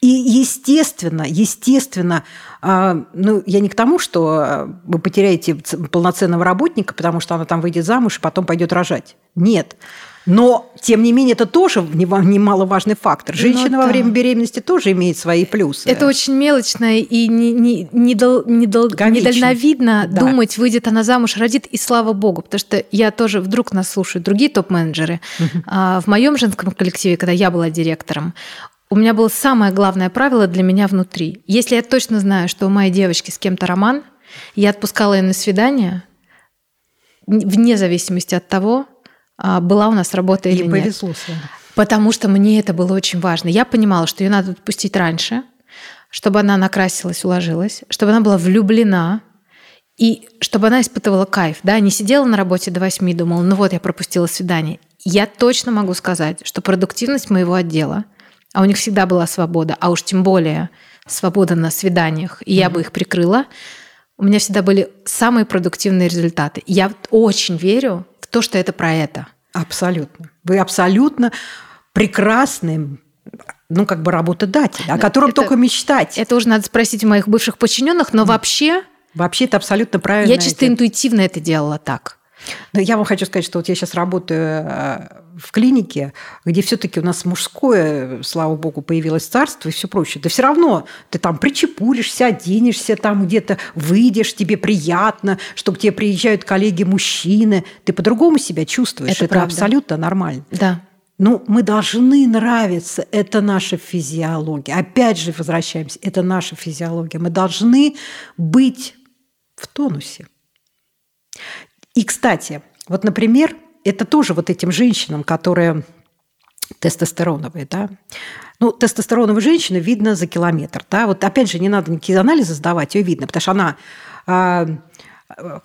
И, естественно, естественно, э, ну, я не к тому, что вы потеряете полноценного работника, потому что она там выйдет замуж и потом пойдет рожать. Нет. Но, тем не менее, это тоже немаловажный фактор. Женщина ну, да. во время беременности тоже имеет свои плюсы. Это очень мелочно и не, не, не, дол, не дол, недальновидно да. думать, выйдет она замуж, родит, и слава богу. Потому что я тоже, вдруг нас слушают другие топ-менеджеры. Угу. А, в моем женском коллективе, когда я была директором, у меня было самое главное правило для меня внутри. Если я точно знаю, что у моей девочки с кем-то роман, я отпускала ее на свидание, вне зависимости от того, была у нас работа или, или нет. повезло Потому что мне это было очень важно. Я понимала, что ее надо отпустить раньше, чтобы она накрасилась, уложилась, чтобы она была влюблена, и чтобы она испытывала кайф, да, не сидела на работе до восьми и думала, ну вот, я пропустила свидание. Я точно могу сказать, что продуктивность моего отдела, а у них всегда была свобода, а уж тем более свобода на свиданиях, и mm-hmm. я бы их прикрыла, у меня всегда были самые продуктивные результаты. Я очень верю то, что это про это. Абсолютно. Вы абсолютно прекрасный ну, как бы работодатель, о котором это, только мечтать. Это уже надо спросить у моих бывших подчиненных, но вообще... Вообще это абсолютно правильно. Я чисто это... интуитивно это делала так. Но я вам хочу сказать, что вот я сейчас работаю э, в клинике, где все-таки у нас мужское, слава богу, появилось царство и все прочее. Да все равно ты там причепуришься, оденешься, там где-то выйдешь, тебе приятно, что к тебе приезжают коллеги-мужчины. Ты по-другому себя чувствуешь. Это, Это абсолютно нормально. Да. Ну, мы должны нравиться. Это наша физиология. Опять же, возвращаемся. Это наша физиология. Мы должны быть в тонусе. И, кстати, вот, например, это тоже вот этим женщинам, которые тестостероновые, да. Ну, тестостероновую женщину видно за километр, да. Вот опять же, не надо никакие анализы сдавать, ее видно, потому что она э,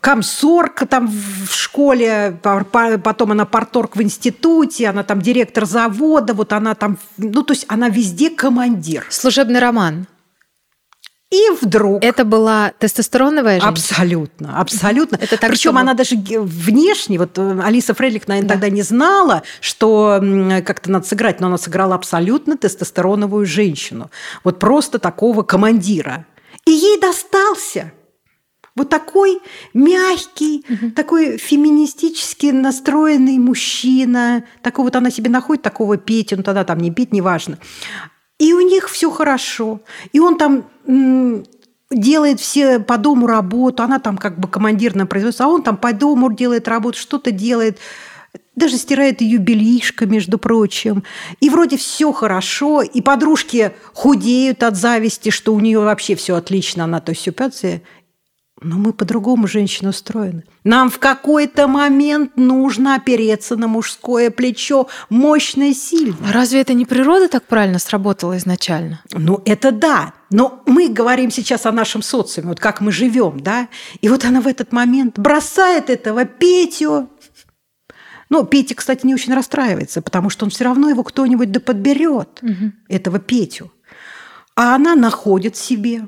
комсорг там в школе, потом она порторг в институте, она там директор завода, вот она там, ну, то есть она везде командир. Служебный роман. И вдруг... Это была тестостероновая женщина? Абсолютно, абсолютно. Это так, Причем чтобы... она даже внешне, вот э, Алиса Фрелик, наверное, да. тогда не знала, что как-то надо сыграть, но она сыграла абсолютно тестостероновую женщину. Вот просто такого командира. И ей достался вот такой мягкий, угу. такой феминистически настроенный мужчина. Такого вот она себе находит, такого Петю, ну тогда там не Петь, неважно. И у них все хорошо. И он там делает все по дому работу, она там как бы командир на производстве, а он там по дому делает работу, что-то делает, даже стирает ее бельишко, между прочим. И вроде все хорошо, и подружки худеют от зависти, что у нее вообще все отлично, она то есть ситуация. Но мы по-другому женщины устроены. Нам в какой-то момент нужно опереться на мужское плечо мощное, сильное. Разве это не природа так правильно сработала изначально? Ну, это да. Но мы говорим сейчас о нашем социуме, вот как мы живем, да? И вот она в этот момент бросает этого Петю. Ну, Петя, кстати, не очень расстраивается, потому что он все равно его кто-нибудь да подберет, угу. этого Петю. А она находит себе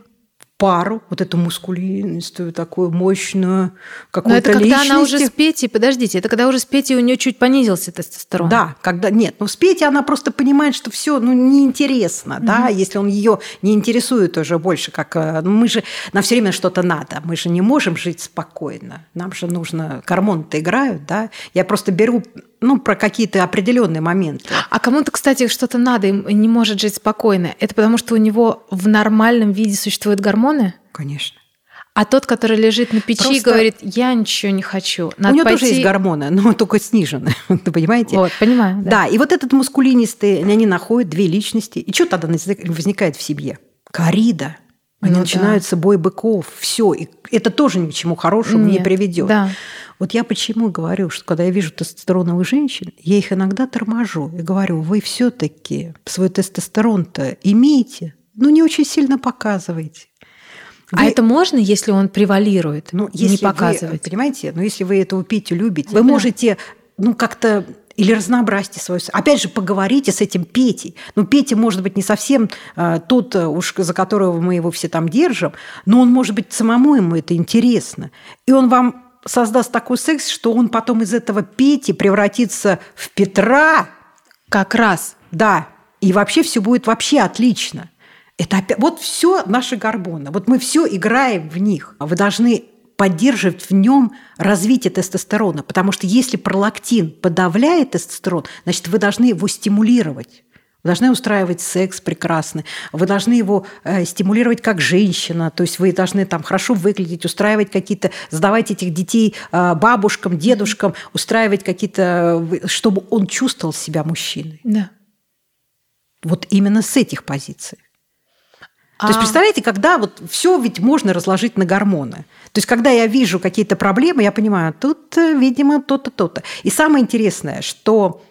пару, вот эту мускулинистую, такую мощную, какую-то Но это когда личности. она уже с Петей, подождите, это когда уже с Петей у нее чуть понизился тестостерон. Да, когда нет, ну с Петей она просто понимает, что все, ну неинтересно, угу. да, если он ее не интересует уже больше, как э, ну, мы же нам все время что-то надо, мы же не можем жить спокойно, нам же нужно гормоны-то играют, да. Я просто беру ну, про какие-то определенные моменты. А кому-то, кстати, что-то надо и не может жить спокойно. Это потому, что у него в нормальном виде существуют гормоны? Конечно. А тот, который лежит на печи Просто... и говорит, я ничего не хочу. Надо у него пойти... тоже есть гормоны, но только снижены. Вы понимаете? Вот, понимаю. Да. да, и вот этот мускулинистый, они находят две личности. И что тогда возникает в семье? Корида. Они ну, начинаются да. бой быков. Все. И это тоже ни к чему хорошему Нет, не приведет. Да. Вот я почему говорю, что когда я вижу тестостероновых женщин, я их иногда торможу и говорю, вы все-таки свой тестостерон-то имеете, но не очень сильно показываете. А вы... А это можно, если он превалирует, ну, если не показывать? Вы, понимаете, но если вы этого Петю любите, вы да. можете ну, как-то или разнообразьте свою... Опять же, поговорите с этим Петей. Ну, Петя, может быть, не совсем э, тот, э, уж за которого мы его все там держим, но он, может быть, самому ему это интересно. И он вам создаст такой секс, что он потом из этого Пети превратится в Петра. Как раз. Да. И вообще все будет вообще отлично. Это опять, вот все наши гормоны. Вот мы все играем в них. Вы должны поддерживать в нем развитие тестостерона, потому что если пролактин подавляет тестостерон, значит, вы должны его стимулировать. Вы должны устраивать секс прекрасный, вы должны его э, стимулировать как женщина, то есть вы должны там хорошо выглядеть, устраивать какие-то, сдавать этих детей э, бабушкам, дедушкам, устраивать какие-то, чтобы он чувствовал себя мужчиной. Да. Вот именно с этих позиций. А... То есть, а. представляете, когда вот все ведь можно разложить на гормоны. То есть, когда я вижу какие-то проблемы, я понимаю, тут, э, видимо, то-то, то-то. И самое интересное, что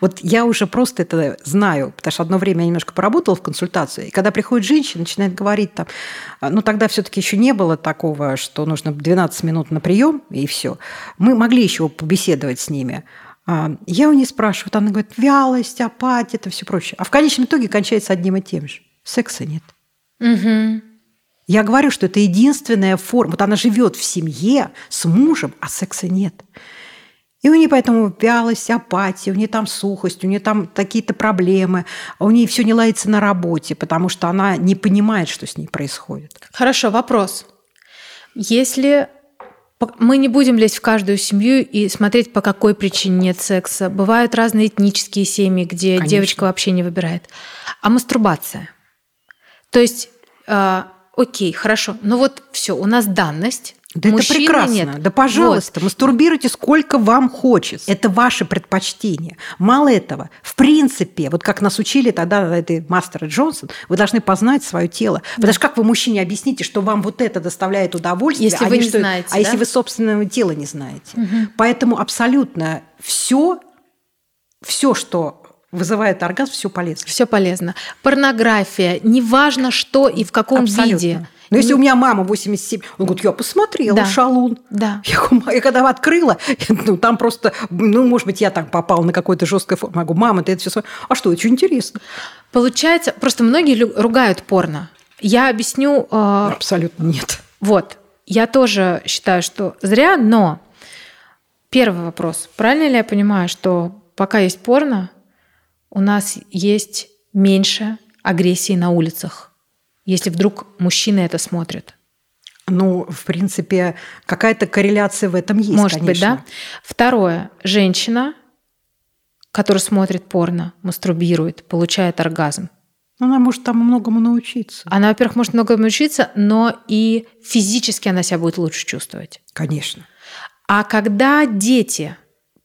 вот я уже просто это знаю, потому что одно время я немножко поработала в консультации, и когда приходит женщина, начинает говорить там, а, ну тогда все-таки еще не было такого, что нужно 12 минут на прием и все. Мы могли еще побеседовать с ними. А, я у нее спрашиваю, она говорит, вялость, апатия, это все прочее. А в конечном итоге кончается одним и тем же. Секса нет. Угу. Я говорю, что это единственная форма. Вот она живет в семье с мужем, а секса нет. И у нее поэтому вялость, апатия, у нее там сухость, у нее там какие-то проблемы, а у нее все не ладится на работе, потому что она не понимает, что с ней происходит. Хорошо, вопрос. Если мы не будем лезть в каждую семью и смотреть, по какой причине нет секса. Бывают разные этнические семьи, где Конечно. девочка вообще не выбирает. А мастурбация? То есть, э, окей, хорошо, но вот все, у нас данность, да Мужчины это прекрасно. Нет. Да, пожалуйста, вот. мастурбируйте сколько вам хочется. Это ваше предпочтение. Мало этого, в принципе, вот как нас учили тогда этой мастера Джонсон, вы должны познать свое тело. Да. Потому что как вы мужчине объясните, что вам вот это доставляет удовольствие, если а вы не что, знаете, а да? если вы собственного тела не знаете. Угу. Поэтому абсолютно все, все, что вызывает оргазм, все полезно. Все полезно. Порнография, неважно что и в каком Абсолютно. виде. Но если у меня мама 87, он говорит, я посмотрела, да. шалун. Да. Я, я когда открыла, ну, там просто, ну, может быть, я так попала на какой-то жесткой форме. Я говорю, мама, ты это все? А что, это очень интересно. Получается, просто многие ругают порно. Я объясню... Э... Абсолютно нет. Вот. Я тоже считаю, что зря, но первый вопрос. Правильно ли я понимаю, что пока есть порно, у нас есть меньше агрессии на улицах? Если вдруг мужчины это смотрят? Ну, в принципе, какая-то корреляция в этом есть. Может конечно. быть, да. Второе. Женщина, которая смотрит порно, мастурбирует, получает оргазм. Она может там многому научиться. Она, во-первых, может многому научиться, но и физически она себя будет лучше чувствовать. Конечно. А когда дети,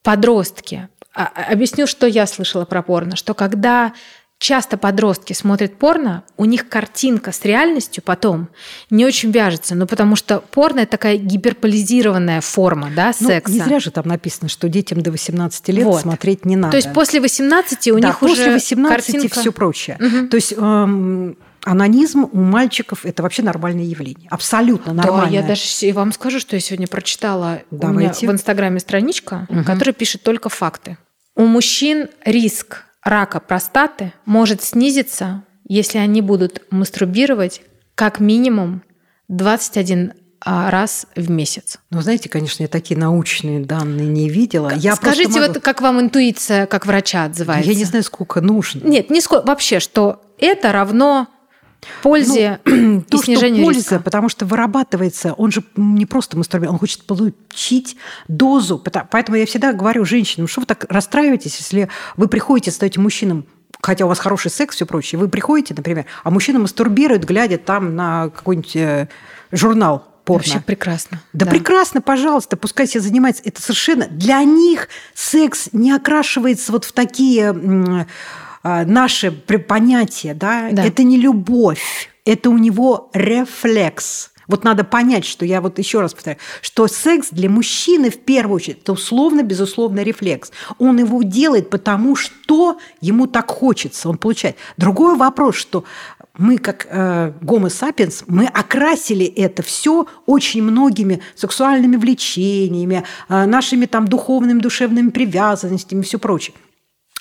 подростки, а, объясню, что я слышала про порно, что когда часто подростки смотрят порно, у них картинка с реальностью потом не очень вяжется, ну потому что порно это такая гиперполизированная форма, да, секса. Ну, не зря же там написано, что детям до 18 лет вот. смотреть не надо. То есть после 18 у да, них после уже 18 картинка... все прочее. Угу. То есть эм, анонизм у мальчиков это вообще нормальное явление, абсолютно нормальное. Да, я даже и вам скажу, что я сегодня прочитала Давайте. у меня в Инстаграме страничка, угу. которая пишет только факты. У мужчин риск рака простаты может снизиться, если они будут мастурбировать как минимум 21 а, раз в месяц. Ну, знаете, конечно, я такие научные данные не видела. Я Скажите, могу... вот как вам интуиция, как врача отзывается? Я не знаю, сколько нужно. Нет, не сколько, вообще, что это равно пользе ну, и то, снижению что польза, риска. потому что вырабатывается, он же не просто мастурбирует, он хочет получить дозу. Поэтому я всегда говорю женщинам, что вы так расстраиваетесь, если вы приходите, стаете мужчинам хотя у вас хороший секс, все прочее, вы приходите, например, а мужчина мастурбирует, глядя там на какой-нибудь э, журнал порно. Вообще прекрасно. Да, да прекрасно, пожалуйста, пускай себе занимается. Это совершенно... Для них секс не окрашивается вот в такие наше понятие, да, да, это не любовь, это у него рефлекс. Вот надо понять, что я вот еще раз повторяю, что секс для мужчины в первую очередь это условно, безусловно рефлекс. Он его делает потому, что ему так хочется, он получает. Другой вопрос, что мы как э, Homo sapiens, мы окрасили это все очень многими сексуальными влечениями, э, нашими там духовными, душевными привязанностями и все прочее.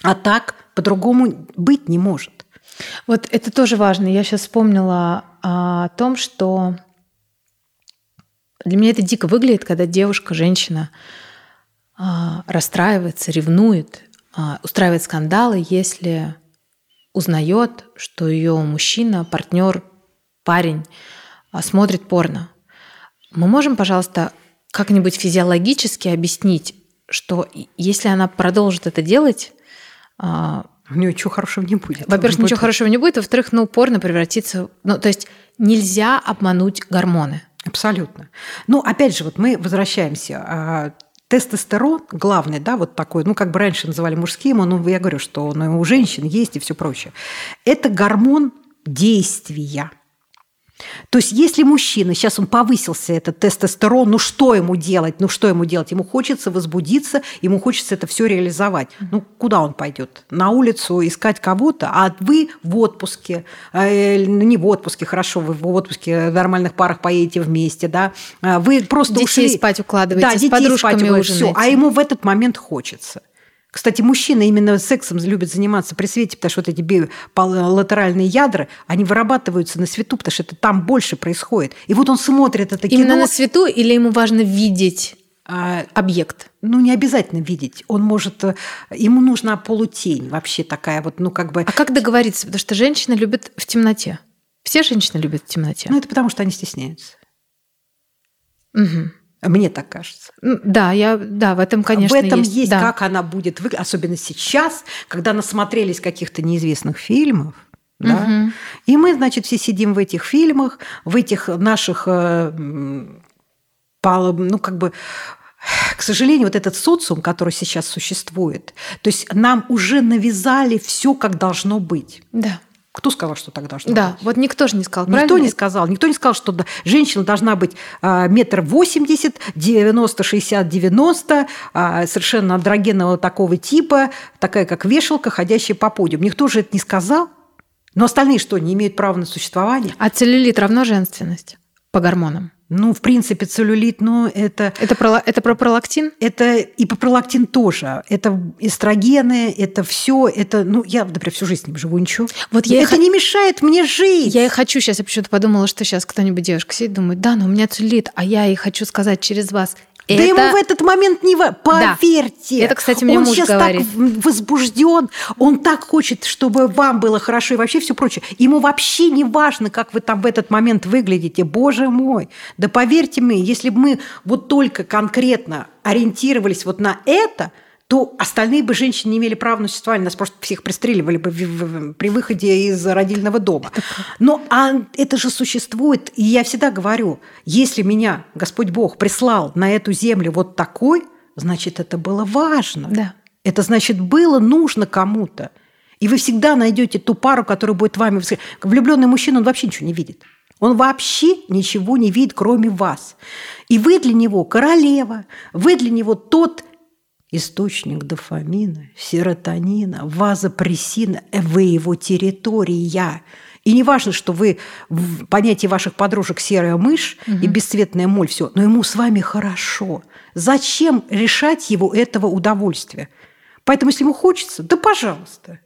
А так по-другому быть не может. Вот это тоже важно. Я сейчас вспомнила о том, что для меня это дико выглядит, когда девушка, женщина а, расстраивается, ревнует, а, устраивает скандалы, если узнает, что ее мужчина, партнер, парень а, смотрит порно. Мы можем, пожалуйста, как-нибудь физиологически объяснить, что если она продолжит это делать, а, у нее ничего хорошего не будет. Во-первых, ничего хорошего не будет, во-вторых, ну, порно превратится... Ну, то есть нельзя обмануть гормоны. Абсолютно. Ну, опять же, вот мы возвращаемся. А, тестостерон главный, да, вот такой, ну, как бы раньше называли мужским, но я говорю, что он у женщин есть и все прочее. Это гормон действия. То есть если мужчина, сейчас он повысился, этот тестостерон, ну что ему делать? Ну что ему делать? Ему хочется возбудиться, ему хочется это все реализовать. Ну куда он пойдет? На улицу искать кого-то, а вы в отпуске, э, ну не в отпуске, хорошо, вы в отпуске в нормальных парах поедете вместе, да, а вы просто детей ушли. спать укладываете, да, с подружками спать все, а ему в этот момент хочется. Кстати, мужчины именно сексом любят заниматься при свете, потому что вот эти латеральные ядра, они вырабатываются на свету, потому что это там больше происходит. И вот он смотрит это кино. Именно на свету или ему важно видеть а, объект? Ну, не обязательно видеть. Он может... Э, ему нужна полутень вообще такая вот, ну, как бы... А как договориться? Потому что женщины любят в темноте. Все женщины любят в темноте. Ну, это потому что они стесняются. Угу. Мне так кажется. Да, я, да, в этом, конечно, В этом есть, есть да. как она будет выглядеть, особенно сейчас, когда насмотрелись каких-то неизвестных фильмов. Да? Угу. И мы, значит, все сидим в этих фильмах, в этих наших, э, ну, как бы, к сожалению, вот этот социум, который сейчас существует, то есть нам уже навязали все, как должно быть. Да. Кто сказал, что так должно да, быть? вот никто же не сказал. Никто правильно? не сказал. Никто не сказал, что женщина должна быть а, метр восемьдесят, девяносто, шестьдесят, девяносто, а, совершенно андрогенного такого типа, такая как вешалка, ходящая по подиуму. Никто же это не сказал. Но остальные что, не имеют права на существование? А целлюлит равно женственность по гормонам? Ну, в принципе, целлюлит, ну, это... Это про, это про пролактин? Это и про пролактин тоже. Это эстрогены, это все, это... Ну, я, например, всю жизнь с ним живу, ничего. Вот я это х... не мешает мне жить. Я и хочу сейчас, я почему-то подумала, что сейчас кто-нибудь девушка сидит, думает, да, но у меня целлюлит, а я и хочу сказать через вас, да это... ему в этот момент не важно. Поверьте. Да. Это, кстати, мне он муж сейчас говорит. так возбужден, он так хочет, чтобы вам было хорошо и вообще все прочее. Ему вообще не важно, как вы там в этот момент выглядите. Боже мой. Да поверьте мне, если бы мы вот только конкретно ориентировались вот на это, то остальные бы женщины не имели права на существование, нас просто всех пристреливали бы при выходе из родильного дома. Но а это же существует, и я всегда говорю, если меня Господь Бог прислал на эту землю вот такой, значит, это было важно. Да. Это значит, было нужно кому-то. И вы всегда найдете ту пару, которая будет вами... Влюбленный мужчина, он вообще ничего не видит. Он вообще ничего не видит, кроме вас. И вы для него королева, вы для него тот источник дофамина, серотонина, вазопрессина, вы его территория. И не важно, что вы в понятии ваших подружек серая мышь угу. и бесцветная моль, все, но ему с вами хорошо. Зачем решать его этого удовольствия? Поэтому, если ему хочется, да пожалуйста.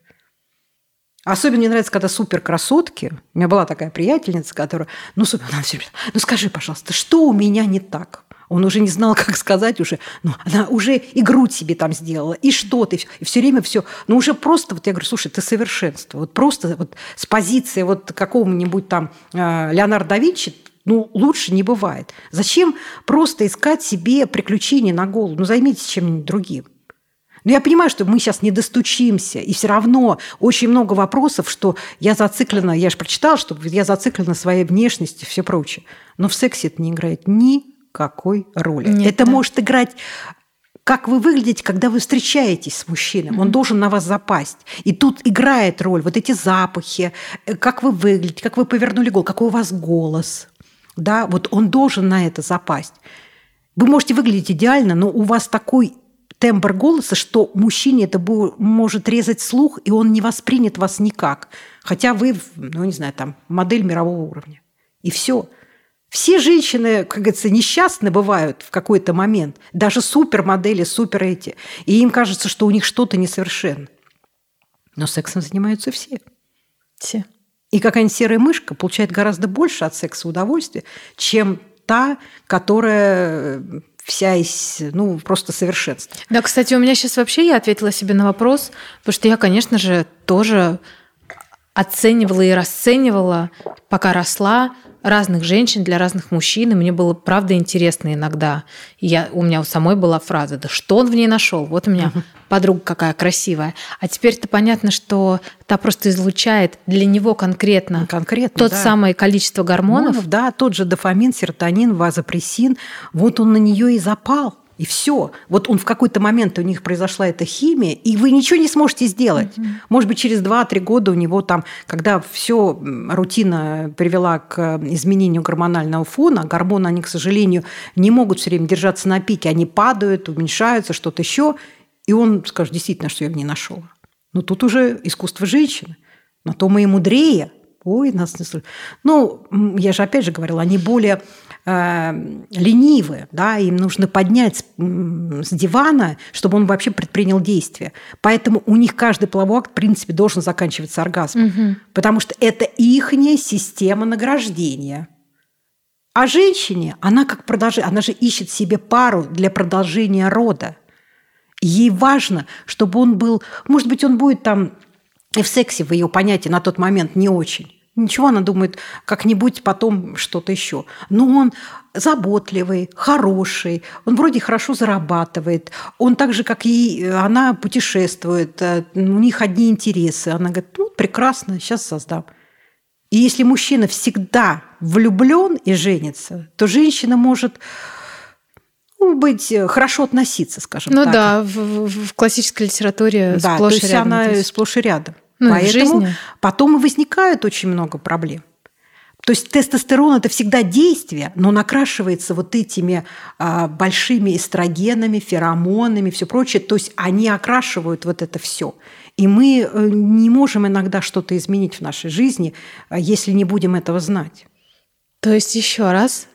Особенно мне нравится, когда супер красотки. У меня была такая приятельница, которая, ну, супер, она все время, ну скажи, пожалуйста, что у меня не так? Он уже не знал, как сказать уже. Ну, она уже и грудь себе там сделала, и что-то, и все время все. Ну, уже просто, вот я говорю, слушай, ты совершенство. Вот просто вот с позиции вот какого-нибудь там э, Леонардо да Винчи ну, лучше не бывает. Зачем просто искать себе приключения на голову? Ну, займитесь чем-нибудь другим. Но я понимаю, что мы сейчас не достучимся, и все равно очень много вопросов, что я зациклена, я же прочитала, что я зациклена своей внешности и все прочее. Но в сексе это не играет никакой роли. Нет, это да. может играть как вы выглядите, когда вы встречаетесь с мужчиной. Он должен на вас запасть. И тут играет роль вот эти запахи, э, как вы выглядите, как вы повернули голову, какой у вас голос. Да, вот он должен на это запасть. Вы можете выглядеть идеально, но у вас такой тембр голоса, что мужчине это может резать слух, и он не воспринят вас никак. Хотя вы, ну, не знаю, там, модель мирового уровня. И все. Все женщины, как говорится, несчастны бывают в какой-то момент. Даже супермодели, супер эти. И им кажется, что у них что-то несовершенно. Но сексом занимаются все. Все. И какая-нибудь серая мышка получает гораздо больше от секса удовольствия, чем та, которая вся из, ну, просто совершенства. Да, кстати, у меня сейчас вообще я ответила себе на вопрос, потому что я, конечно же, тоже оценивала и расценивала, пока росла, разных женщин для разных мужчин, и мне было правда интересно иногда. И я, у меня у самой была фраза, да что он в ней нашел? Вот у меня подруга какая красивая. А теперь-то понятно, что та просто излучает для него конкретно, конкретно тот да. самое количество гормонов. Гормонов, да, тот же дофамин, серотонин, вазопрессин. Вот он на нее и запал. И все. Вот он в какой-то момент у них произошла эта химия, и вы ничего не сможете сделать. Mm-hmm. Может быть, через 2-3 года у него там, когда все рутина привела к изменению гормонального фона, гормоны, они, к сожалению, не могут все время держаться на пике, они падают, уменьшаются, что-то еще, и он скажет, действительно, что я в ней нашел. Но тут уже искусство женщины. На то мы и мудрее. Ой, нас не слышат. Ну, я же опять же говорила, они более э, ленивы, да, им нужно поднять с, дивана, чтобы он вообще предпринял действие. Поэтому у них каждый половой акт, в принципе, должен заканчиваться оргазмом, Мгм. потому что это ихняя система награждения. А женщине, она как продолжение, она же ищет себе пару для продолжения рода. Ей важно, чтобы он был, может быть, он будет там и в сексе, в ее понятии, на тот момент не очень. Ничего, она думает, как-нибудь потом что-то еще. Но он заботливый, хороший, он вроде хорошо зарабатывает, он так же, как и она, путешествует, э, у них одни интересы. Она говорит, ну, прекрасно, сейчас создам. И если мужчина всегда влюблен и женится, то женщина может ну, быть э, хорошо относиться, скажем Ну так. да, в, в- классической литературе Да, сплошь то и есть рядом она сплошь и рядом. Ну, Поэтому потом и возникает очень много проблем. То есть тестостерон это всегда действие, но накрашивается вот этими а, большими эстрогенами, феромонами, все прочее. То есть они окрашивают вот это все. И мы э, не можем иногда что-то изменить в нашей жизни, а, если не будем этого знать. То есть еще раз,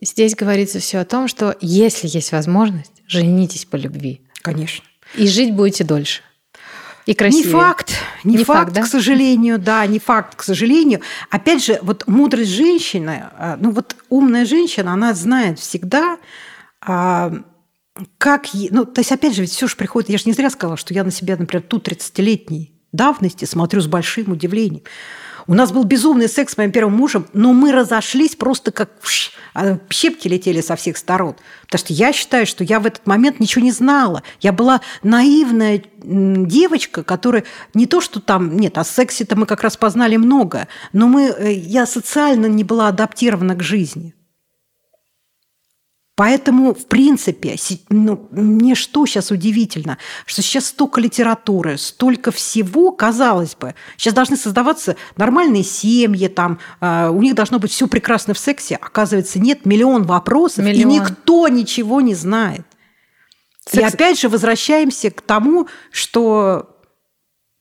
здесь говорится все о том, что если есть возможность, женитесь по любви. Конечно. И жить будете дольше. И красивее. Не факт, не, Не факт, факт, да? к сожалению, да, не факт, к сожалению. Опять же, вот мудрость женщины, а, ну вот умная женщина, она знает всегда, а, как, ну, то есть, опять же, ведь все же приходит, я же не зря сказала, что я на себя, например, ту 30-летней давности смотрю с большим удивлением. У нас был безумный секс с моим первым мужем, но мы разошлись просто как а щепки летели со всех сторон. Потому что я считаю, что я в этот момент ничего не знала. Я была наивная девочка, которая не то, что там... Нет, о сексе-то мы как раз познали много, но мы, э, я социально не была адаптирована к жизни. Поэтому, в принципе, ну, мне что сейчас удивительно, что сейчас столько литературы, столько всего, казалось бы. Сейчас должны создаваться нормальные семьи, там, э, у них должно быть все прекрасно в сексе. Оказывается, нет, миллион вопросов, миллион. и никто ничего не знает. Секс... И опять же возвращаемся к тому, что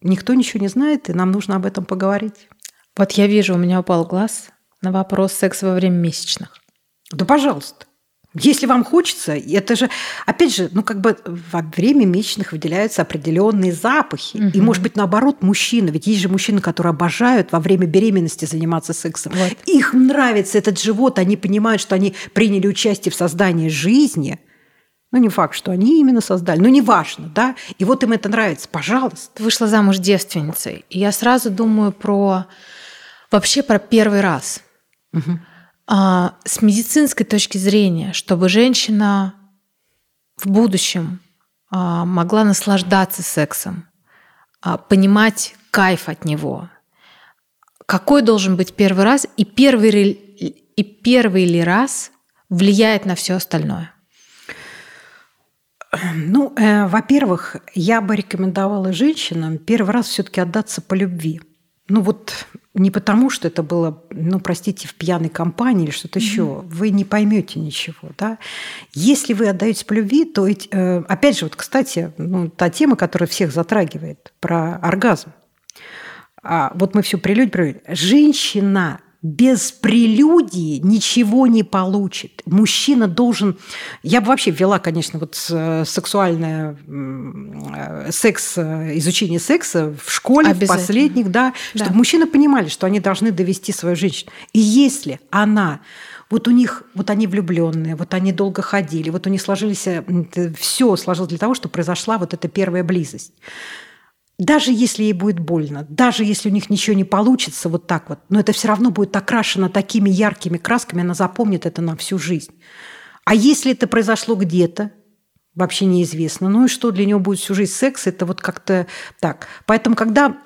никто ничего не знает, и нам нужно об этом поговорить. Вот я вижу, у меня упал глаз на вопрос секса во время месячных. Да, пожалуйста. Если вам хочется, это же, опять же, ну как бы во время месячных выделяются определенные запахи. Угу. И, может быть, наоборот, мужчины, ведь есть же мужчины, которые обожают во время беременности заниматься сексом. Вот. Их нравится этот живот, они понимают, что они приняли участие в создании жизни. Ну, не факт, что они именно создали, но неважно, да. И вот им это нравится, пожалуйста. Вышла замуж девственницей. И я сразу думаю про вообще про первый раз. Угу а, с медицинской точки зрения, чтобы женщина в будущем а, могла наслаждаться сексом, а, понимать кайф от него. Какой должен быть первый раз и первый, и первый ли раз влияет на все остальное? Ну, э, во-первых, я бы рекомендовала женщинам первый раз все-таки отдаться по любви. Ну вот не потому, что это было, ну, простите, в пьяной компании или что-то mm-hmm. еще. Вы не поймете ничего, да. Если вы отдаете по любви, то э, опять же, вот, кстати, ну, та тема, которая всех затрагивает, про оргазм. А вот мы все прелюдь, прелюдь. Женщина без прелюдии ничего не получит. Мужчина должен... Я бы вообще ввела, конечно, вот э, сексуальное э, секс, э, изучение секса в школе, в последних, да, да, чтобы мужчины понимали, что они должны довести свою женщину. И если она вот у них, вот они влюбленные, вот они долго ходили, вот у них сложились, все сложилось для того, чтобы произошла вот эта первая близость даже если ей будет больно, даже если у них ничего не получится вот так вот, но это все равно будет окрашено такими яркими красками, она запомнит это на всю жизнь. А если это произошло где-то, вообще неизвестно. Ну и что для него будет всю жизнь секс, это вот как-то так. Поэтому, когда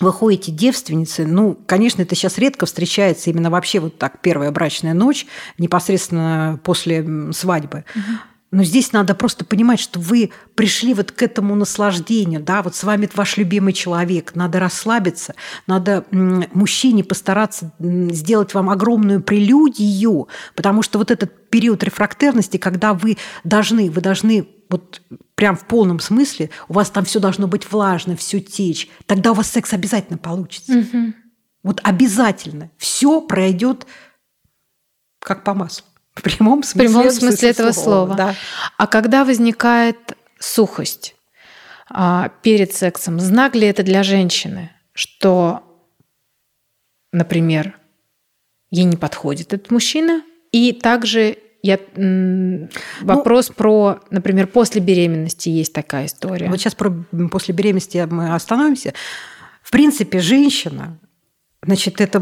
вы ходите девственницы, ну, конечно, это сейчас редко встречается именно вообще вот так первая брачная ночь, непосредственно после свадьбы. Угу. Но здесь надо просто понимать, что вы пришли вот к этому наслаждению, да, вот с вами ваш любимый человек, надо расслабиться, надо мужчине постараться сделать вам огромную прелюдию, потому что вот этот период рефрактерности, когда вы должны, вы должны вот прям в полном смысле, у вас там все должно быть влажно, все течь, тогда у вас секс обязательно получится. Угу. Вот обязательно. Все пройдет как по маслу. В прямом смысле, в прямом смысле, этого слова. слова. Да. А когда возникает сухость а, перед сексом, знак ли это для женщины, что, например, ей не подходит этот мужчина, и также я, вопрос ну, про, например, после беременности есть такая история. Вот сейчас про после беременности мы остановимся. В принципе, женщина Значит, это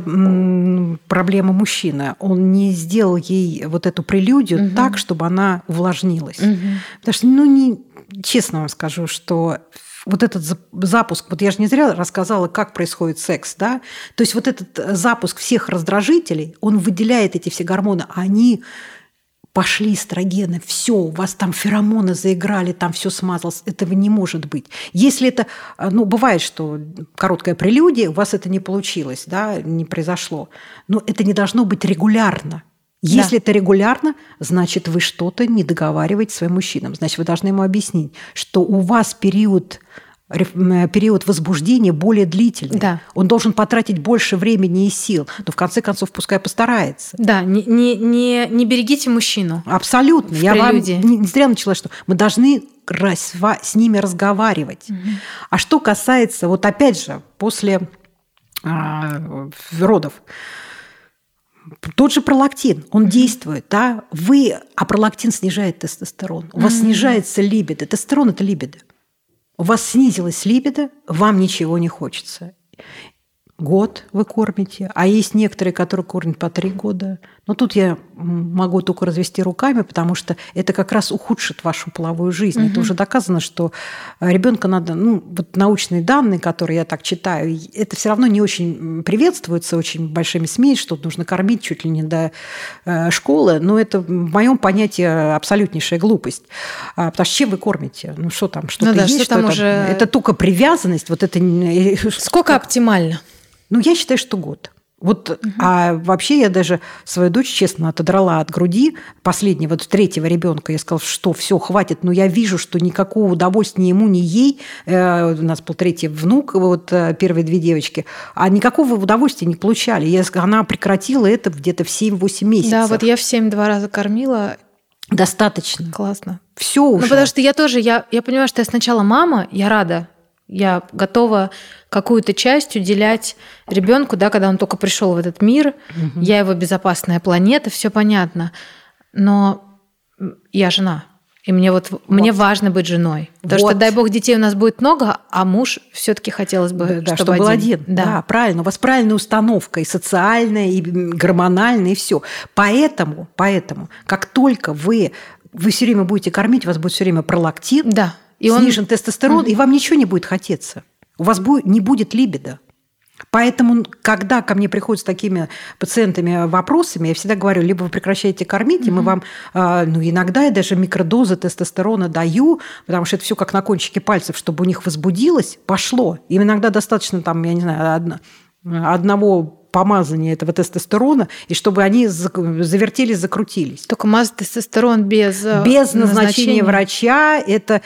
проблема мужчины. Он не сделал ей вот эту прелюдию угу. так, чтобы она увлажнилась. Угу. Потому что, ну, не, честно вам скажу, что вот этот запуск, вот я же не зря рассказала, как происходит секс, да, то есть вот этот э, запуск всех раздражителей, он выделяет эти все гормоны, а они пошли эстрогены, все, у вас там феромоны заиграли, там все смазалось. Этого не может быть. Если это, а, ну, бывает, что короткая прелюдия, у вас это не получилось, да, не произошло. Но это не должно быть регулярно. Если да. это регулярно, значит, вы что-то не договариваете своим мужчинам. Значит, вы должны ему объяснить, что у вас период Э, период возбуждения более длительный. Да. Он должен потратить больше времени и сил. Но в конце концов пускай постарается. Да, не, не, не, не берегите мужчину. Абсолютно. Я вам не, не зря начала, что мы должны с ними разговаривать. Угу. А что касается, вот опять же, после а, родов, тот же пролактин, он mm-hmm. действует, да, вы, а пролактин снижает тестостерон, у вас mm-hmm. снижается либидо, тестостерон – это либидо у вас снизилась либидо, вам ничего не хочется. год вы кормите, а есть некоторые, которые кормят по три года. Но тут я могу только развести руками, потому что это как раз ухудшит вашу половую жизнь. Угу. Это уже доказано, что э, ребенка надо, ну, вот научные данные, которые я так читаю, это все равно не очень приветствуется очень большими СМИ, что нужно кормить чуть ли не до э, школы. Но это в моем понятии абсолютнейшая глупость. А, потому что чем вы кормите? Ну что там, что-то ну, да, есть? Что там уже... Это только привязанность, вот это... Сколько оптимально? Ну, я считаю, что год. Вот, угу. а вообще я даже свою дочь, честно, отодрала от груди последнего, вот третьего ребенка. Я сказала, что все, хватит. Но я вижу, что никакого удовольствия ни ему, ни ей. Э, у нас был третий внук, вот э, первые две девочки. А никакого удовольствия не получали. Я, она прекратила это где-то в 7-8 месяцев. Да, вот я в 7 два раза кормила. Достаточно. Классно. Все уже. Ну, потому что я тоже, я, я понимаю, что я сначала мама, я рада, я готова какую-то часть уделять ребенку, да, когда он только пришел в этот мир, угу. я его безопасная планета, все понятно. Но я жена. И мне вот, вот. мне важно быть женой. Потому вот. что, дай бог, детей у нас будет много, а муж все-таки хотелось бы, да, чтобы, чтобы был один. один. Да. да, правильно. У вас правильная установка и социальная, и гормональная, и все. Поэтому, поэтому, как только вы, вы все время будете кормить, у вас будет все время пролактин, да и снижен он... тестостерон, mm-hmm. и вам ничего не будет хотеться. У вас будет, не будет либидо. Поэтому, когда ко мне приходят с такими пациентами вопросами, я всегда говорю, либо вы прекращаете кормить, mm-hmm. и мы вам, а, ну, иногда я даже микродозы тестостерона даю, потому что это все как на кончике пальцев, чтобы у них возбудилось, пошло. Им иногда достаточно, там, я не знаю, одного помазания этого тестостерона, и чтобы они завертелись, закрутились. Только мазать тестостерон без, э, без назначения, назначения врача – это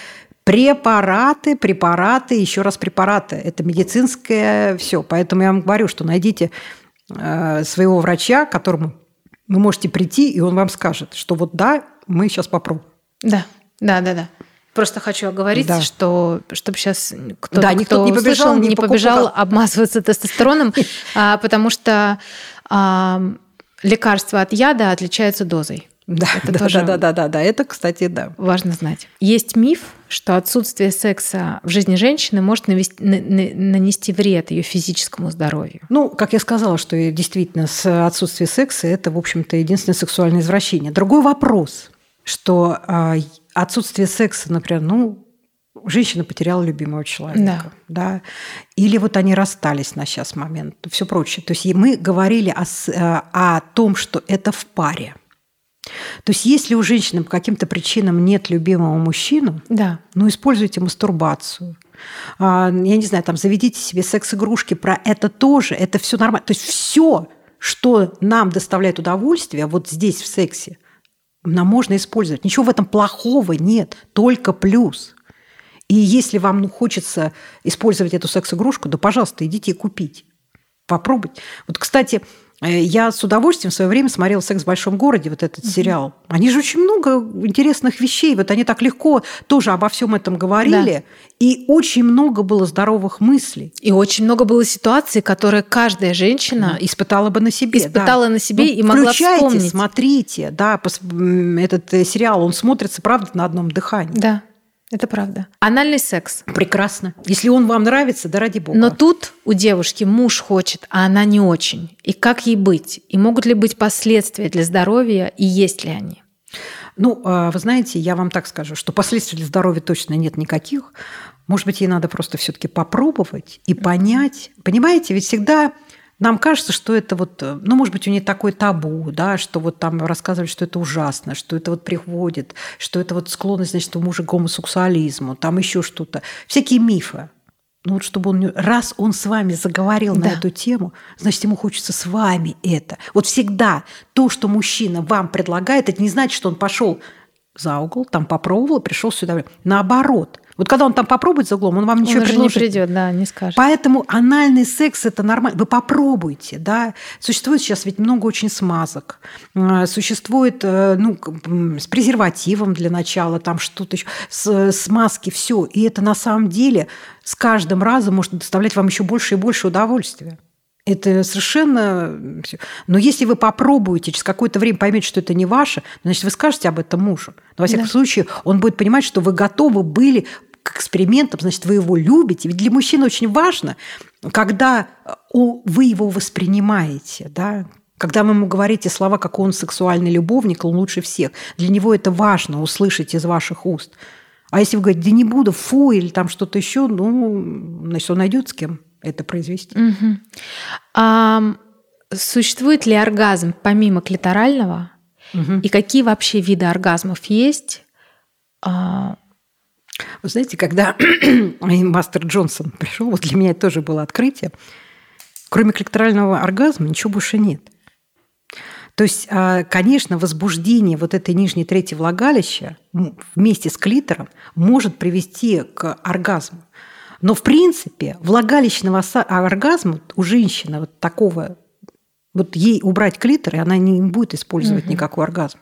Препараты, препараты, еще раз препараты. Это медицинское все. Поэтому я вам говорю, что найдите э, своего врача, к которому вы можете прийти, и он вам скажет, что вот да, мы сейчас попробуем. Да, да, да, да. Просто хочу оговориться, да. что чтобы сейчас кто-то, да, никто кто не побежал, услышал, не, не побежал обмазываться тестостероном, а, потому что лекарства от яда отличаются дозой. Да, это да, тоже да, да, да, да, это, кстати, да. Важно знать. Есть миф, что отсутствие секса в жизни женщины может навести, нанести вред ее физическому здоровью. Ну, как я сказала, что действительно с отсутствием секса это, в общем-то, единственное сексуальное извращение. Другой вопрос, что а, отсутствие секса, например, ну, женщина потеряла любимого человека, да. да, или вот они расстались на сейчас момент, все прочее. То есть мы говорили о, э, о том, что это в паре. То есть если у женщины по каким-то причинам нет любимого мужчину, да. ну используйте мастурбацию. А, я не знаю, там заведите себе секс-игрушки, про это тоже, это все нормально. То есть все, что нам доставляет удовольствие, вот здесь в сексе, нам можно использовать. Ничего в этом плохого нет, только плюс. И если вам ну, хочется использовать эту секс-игрушку, да, пожалуйста, идите и купите. Попробуйте. Вот, кстати, я с удовольствием в свое время смотрела «Секс в большом городе», вот этот угу. сериал. Они же очень много интересных вещей. Вот они так легко тоже обо всем этом говорили. Да. И очень много было здоровых мыслей. И очень много было ситуаций, которые каждая женщина испытала бы на себе. Испытала да. на себе ну, и могла вспомнить. смотрите. Да, этот э, сериал, он смотрится, правда, на одном дыхании. Да. Это правда. Анальный секс. Прекрасно. Если он вам нравится, да ради бога. Но тут у девушки муж хочет, а она не очень. И как ей быть? И могут ли быть последствия для здоровья, и есть ли они? Ну, а, вы знаете, я вам так скажу, что последствий для здоровья точно нет никаких. Может быть, ей надо просто все-таки попробовать и понять. Понимаете, ведь всегда нам кажется, что это вот, э, ну, может быть, у нее такой табу, да, что вот там рассказывали, что это ужасно, что это вот приводит, что это вот склонность, значит, у мужа к гомосексуализму, там еще что-то. Всякие мифы. Ну вот чтобы он, раз он с вами заговорил да. на эту тему, значит, ему хочется с вами это. Вот всегда то, что мужчина вам предлагает, это не значит, что он пошел за угол, там попробовал, пришел сюда. Наоборот, вот когда он там попробует за углом, он вам ничего он предложит. не придет, да, не скажет. Поэтому анальный секс это нормально. Вы попробуйте, да. Существует сейчас ведь много очень смазок. Э, существует, э, ну, с презервативом для начала, там что-то еще, с, смазки, все. И это на самом деле с каждым разом может доставлять вам еще больше и больше удовольствия. Это совершенно... Но если вы попробуете, через какое-то время поймете, что это не ваше, значит, вы скажете об этом мужу. Но, во всяком да. случае, он будет понимать, что вы готовы были к экспериментам, значит, вы его любите. Ведь для мужчин очень важно, когда вы его воспринимаете, да, когда вы ему говорите слова, как он сексуальный любовник, он лучше всех. Для него это важно услышать из ваших уст. А если вы говорите, да не буду, фу, или там что-то еще, ну, значит, он найдет с кем это произвести. Угу. А, существует ли оргазм помимо клиторального? Угу. И какие вообще виды оргазмов есть? А... Вы знаете, когда мастер Джонсон пришел, вот для меня это тоже было открытие. Кроме клиторального оргазма ничего больше нет. То есть, а, конечно, возбуждение вот этой нижней трети влагалища вместе с клитором может привести к оргазму. Но, в принципе, влагалищного оргазма у женщины вот такого, вот ей убрать клитор, и она не будет использовать угу. никакой оргазм.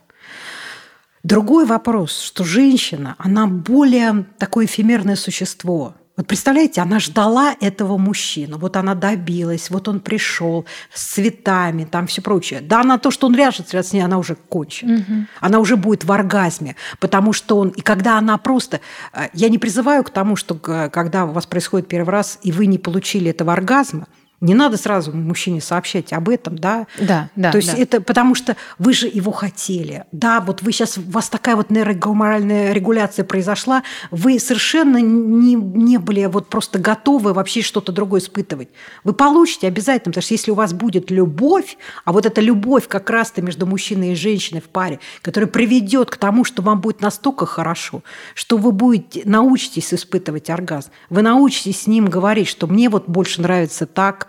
Другой вопрос, что женщина, она более такое эфемерное существо. Вот представляете, она ждала этого мужчину, вот она добилась, вот он пришел с цветами, там все прочее. Да, на то, что он ряжется с ней, она уже кончит. Угу. Она уже будет в оргазме, потому что он... И когда она просто... Э, я не призываю к тому, что когда у вас происходит первый раз, и вы не получили этого оргазма, не надо сразу мужчине сообщать об этом, да? Да, да. То есть да. это потому что вы же его хотели. Да, вот вы сейчас, у вас такая вот нейрогормональная регуляция произошла, вы совершенно не, не были вот просто готовы вообще что-то другое испытывать. Вы получите обязательно, потому что если у вас будет любовь, а вот эта любовь как раз-то между мужчиной и женщиной в паре, которая приведет к тому, что вам будет настолько хорошо, что вы будете научитесь испытывать оргазм, вы научитесь с ним говорить, что мне вот больше нравится так,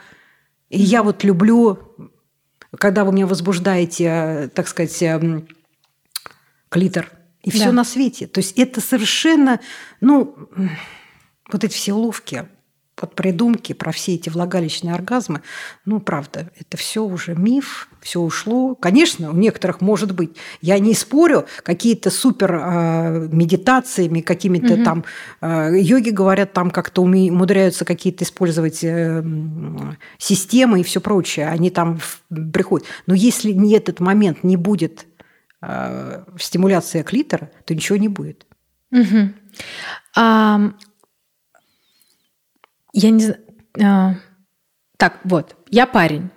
и я вот люблю, когда вы меня возбуждаете, так сказать, эм, клитор, и все да. на свете. То есть это совершенно, ну, вот эти все уловки, под придумки про все эти влагалищные оргазмы, ну, правда, это все уже миф, все ушло. Конечно, у некоторых может быть. Я не спорю, какие-то супер э, медитациями, какими-то угу. там э, йоги говорят, там как-то умудряются какие-то использовать э, системы и все прочее. Они там приходят. Но если не этот момент не будет э, стимуляция клитора, то ничего не будет. Угу. А, я не знаю. А, так, вот, я парень.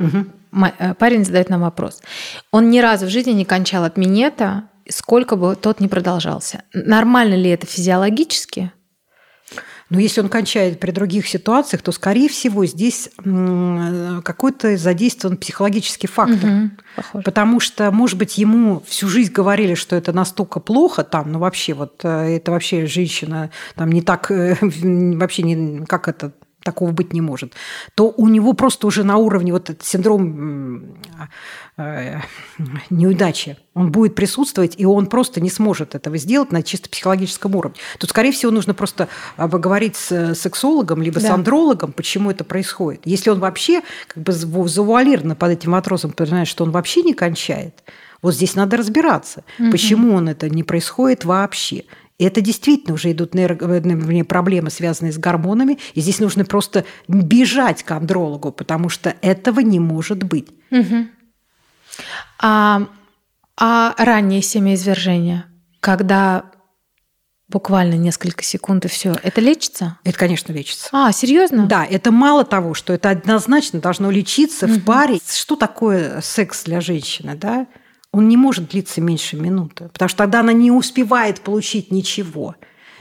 Угу. Парень задает нам вопрос. Он ни разу в жизни не кончал от минета, сколько бы тот ни продолжался. Нормально ли это физиологически? Но если он кончает при других ситуациях, то, скорее всего, здесь какой-то задействован психологический фактор. Угу, Потому что, может быть, ему всю жизнь говорили, что это настолько плохо там, ну вообще вот э, это вообще женщина там не так, э, вообще не, как это, такого быть не может, то у него просто уже на уровне вот этот синдром э, неудачи, он будет присутствовать, и он просто не сможет этого сделать на чисто психологическом уровне. Тут, скорее всего, нужно просто поговорить с сексологом, либо да. с андрологом, почему это происходит. Если он вообще как бы завуалированно под этим вопросом понимает, что он вообще не кончает, вот здесь надо разбираться, угу. почему он это не происходит вообще. И это действительно уже идут проблемы, связанные с гормонами. И здесь нужно просто бежать к андрологу, потому что этого не может быть. Угу. А, а раннее семяизвержение, когда буквально несколько секунд и все, это лечится? Это, конечно, лечится. А, серьезно? Да, это мало того, что это однозначно должно лечиться угу. в паре. Что такое секс для женщины, да? Он не может длиться меньше минуты, потому что тогда она не успевает получить ничего,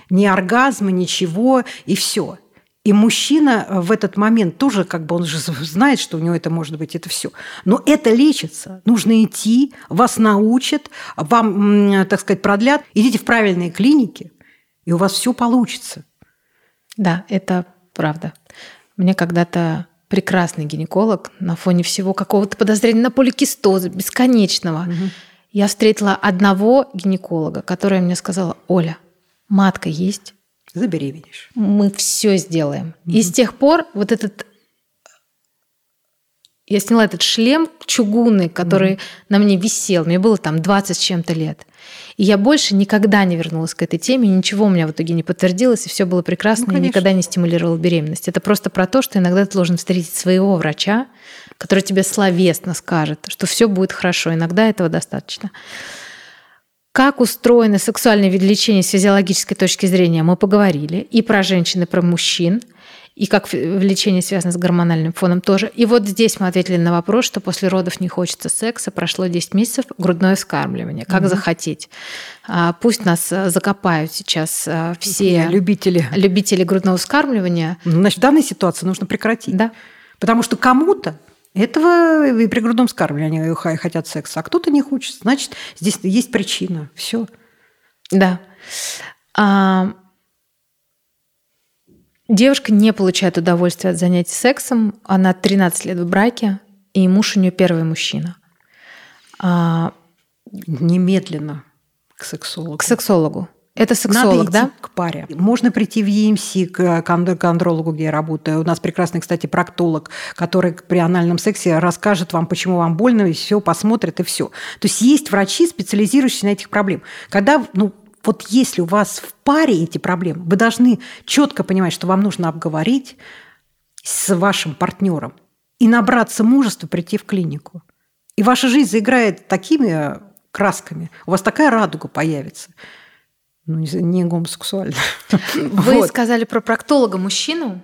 ни оргазма, ничего, и все. И мужчина в этот момент тоже, как бы он же знает, что у него это может быть, это все. Но это лечится. Нужно идти, вас научат, вам, так сказать, продлят. Идите в правильные клиники, и у вас все получится. Да, это правда. Мне когда-то прекрасный гинеколог на фоне всего какого-то подозрения на поликистоз бесконечного. Угу. Я встретила одного гинеколога, который мне сказала, Оля, матка есть. Забеременеешь. Мы все сделаем. Угу. И с тех пор вот этот я сняла этот шлем чугунный, который mm на мне висел. Мне было там 20 с чем-то лет. И я больше никогда не вернулась к этой теме, ничего у меня в итоге не подтвердилось, и все было прекрасно, ну, и никогда не стимулировала беременность. Это просто про то, что иногда ты должен встретить своего врача, который тебе словесно скажет, что все будет хорошо. Иногда этого достаточно. Как устроено сексуальное влечение с физиологической точки зрения, мы поговорили. И про женщин, и про мужчин. И как влечение связано с гормональным фоном тоже. И вот здесь мы ответили на вопрос, что после родов не хочется секса, прошло 10 месяцев, грудное вскармливание. Как угу. захотеть. А, пусть нас э, закопают сейчас э, все любители. любители грудного вскармливания. Значит, в данной ситуации нужно прекратить. Да. Потому что кому-то этого и при грудном скармливании они хотят секса, а кто-то не хочет. Значит, здесь есть причина. Все. Да. А... Девушка не получает удовольствия от занятий сексом. Она 13 лет в браке, и муж у нее первый мужчина. А... Немедленно к сексологу. К сексологу. Это сексолог, Надо да? к паре. Можно прийти в EMC к андрологу, где я работаю. У нас прекрасный, кстати, проктолог, который при анальном сексе расскажет вам, почему вам больно, и все посмотрит, и все. То есть есть врачи, специализирующиеся на этих проблемах. Когда, ну, вот если у вас в паре эти проблемы, вы должны четко понимать, что вам нужно обговорить с вашим партнером и набраться мужества прийти в клинику. И ваша жизнь заиграет такими красками, у вас такая радуга появится – ну, не гомосексуально. Вы вот. сказали про проктолога мужчину.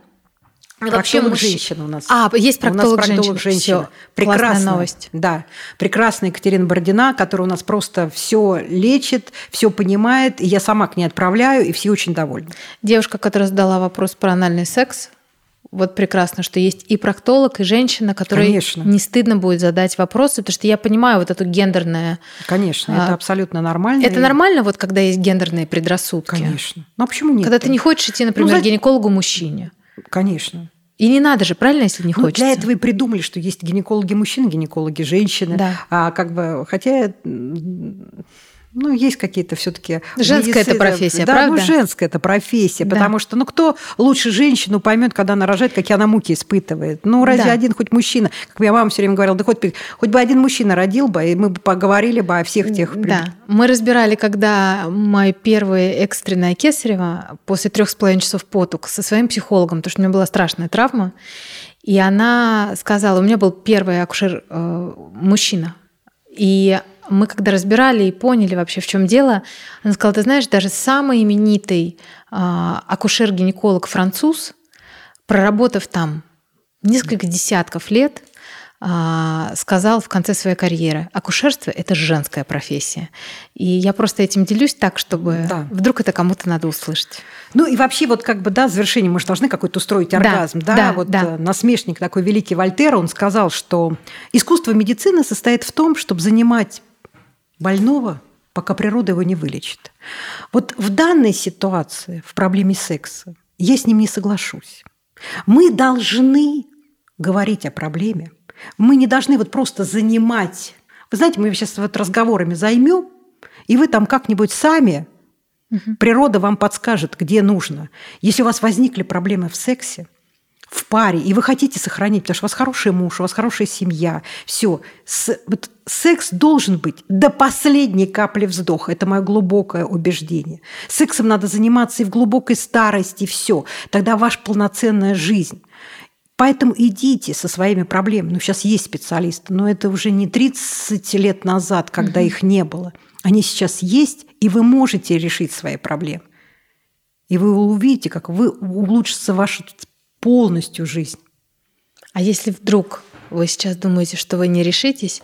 Проктолог мужч... женщина у нас. А, есть проктолог, у нас проктолог женщина. Прекрасная новость. Да. Прекрасная Екатерина Бородина, которая у нас просто все лечит, все понимает. И я сама к ней отправляю, и все очень довольны. Девушка, которая задала вопрос про анальный секс, вот прекрасно, что есть и проктолог, и женщина, которой Конечно. не стыдно будет задать вопросы, потому что я понимаю вот эту гендерное... Конечно, а, это абсолютно нормально. Это и... нормально, вот когда есть гендерные предрассудки? Конечно. Ну а почему нет? Когда ты не хочешь идти, например, ну, за... гинекологу-мужчине. Конечно. И не надо же, правильно, если не ну, хочется? Для этого и придумали, что есть гинекологи мужчины, гинекологи женщины. Да. А как бы, хотя ну, есть какие-то все-таки женская это профессия, да, правда? ну женская это профессия, да. потому что, ну, кто лучше женщину поймет, когда она рожает, какие она муки испытывает? Ну, разве да. один хоть мужчина, как моя мама все время говорила, да хоть хоть бы один мужчина родил бы, и мы бы поговорили бы о всех тех. Да, мы разбирали, когда мой первый экстренная кесарева после трех с половиной часов потуг со своим психологом, потому что у меня была страшная травма, и она сказала, у меня был первый акушер э, мужчина, и мы когда разбирали и поняли вообще, в чем дело, она сказала, ты знаешь, даже самый именитый а, акушер-гинеколог француз, проработав там несколько десятков лет, а, сказал в конце своей карьеры, акушерство – это женская профессия. И я просто этим делюсь так, чтобы да. вдруг это кому-то надо услышать. Ну и вообще вот как бы, да, завершение, мы же должны какой-то устроить оргазм, да? да, вот да. Э, насмешник такой великий Вольтер, он сказал, что искусство медицины состоит в том, чтобы занимать больного, пока природа его не вылечит. Вот в данной ситуации, в проблеме секса, я с ним не соглашусь. Мы должны говорить о проблеме. Мы не должны вот просто занимать. Вы знаете, мы сейчас вот разговорами займем, и вы там как-нибудь сами, угу. природа вам подскажет, где нужно. Если у вас возникли проблемы в сексе, в паре, и вы хотите сохранить, потому что у вас хороший муж, у вас хорошая семья, все. Вот секс должен быть до последней капли вздоха. Это мое глубокое убеждение. Сексом надо заниматься и в глубокой старости, все. Тогда ваша полноценная жизнь. Поэтому идите со своими проблемами. Ну, сейчас есть специалисты, но это уже не 30 лет назад, когда угу. их не было. Они сейчас есть, и вы можете решить свои проблемы. И вы увидите, как вы улучшится ваша полностью жизнь. А если вдруг вы сейчас думаете, что вы не решитесь,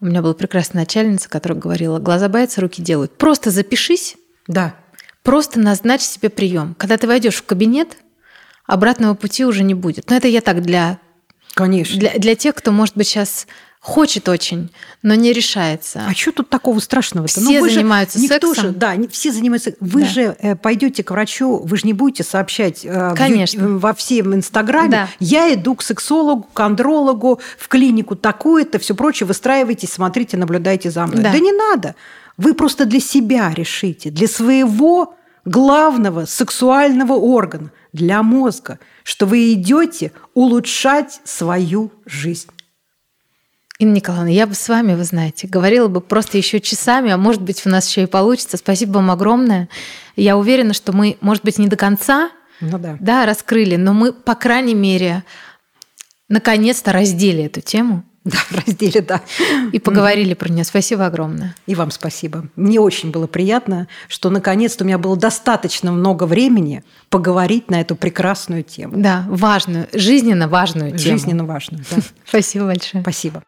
у меня была прекрасная начальница, которая говорила, глаза боятся, руки делают. Просто запишись. Да. Просто назначь себе прием. Когда ты войдешь в кабинет, обратного пути уже не будет. Но это я так для Конечно. Для, для тех, кто, может быть, сейчас хочет очень, но не решается. А что тут такого страшного-то? Все ну, занимаются же, сексом. Же, да, все занимаются. Вы да. же э, пойдете к врачу, вы же не будете сообщать э, Конечно. В, во всем Инстаграме. Да. Я иду к сексологу, к андрологу, в клинику такую-то, все прочее. Выстраивайтесь, смотрите, наблюдайте за мной. Да. да не надо. Вы просто для себя решите, для своего главного сексуального органа, для мозга, что вы идете улучшать свою жизнь. Инна Николаевна, я бы с вами, вы знаете, говорила бы просто еще часами, а может быть, у нас еще и получится. Спасибо вам огромное. Я уверена, что мы, может быть, не до конца ну, да. Да, раскрыли, но мы, по крайней мере, наконец-то раздели эту тему. Да, раздели, да. И поговорили про нее. Спасибо огромное. И вам спасибо. Мне очень было приятно, что наконец-то у меня было достаточно много времени поговорить на эту прекрасную тему. Да, важную, жизненно важную тему. Жизненно важную, да. Спасибо большое. Спасибо.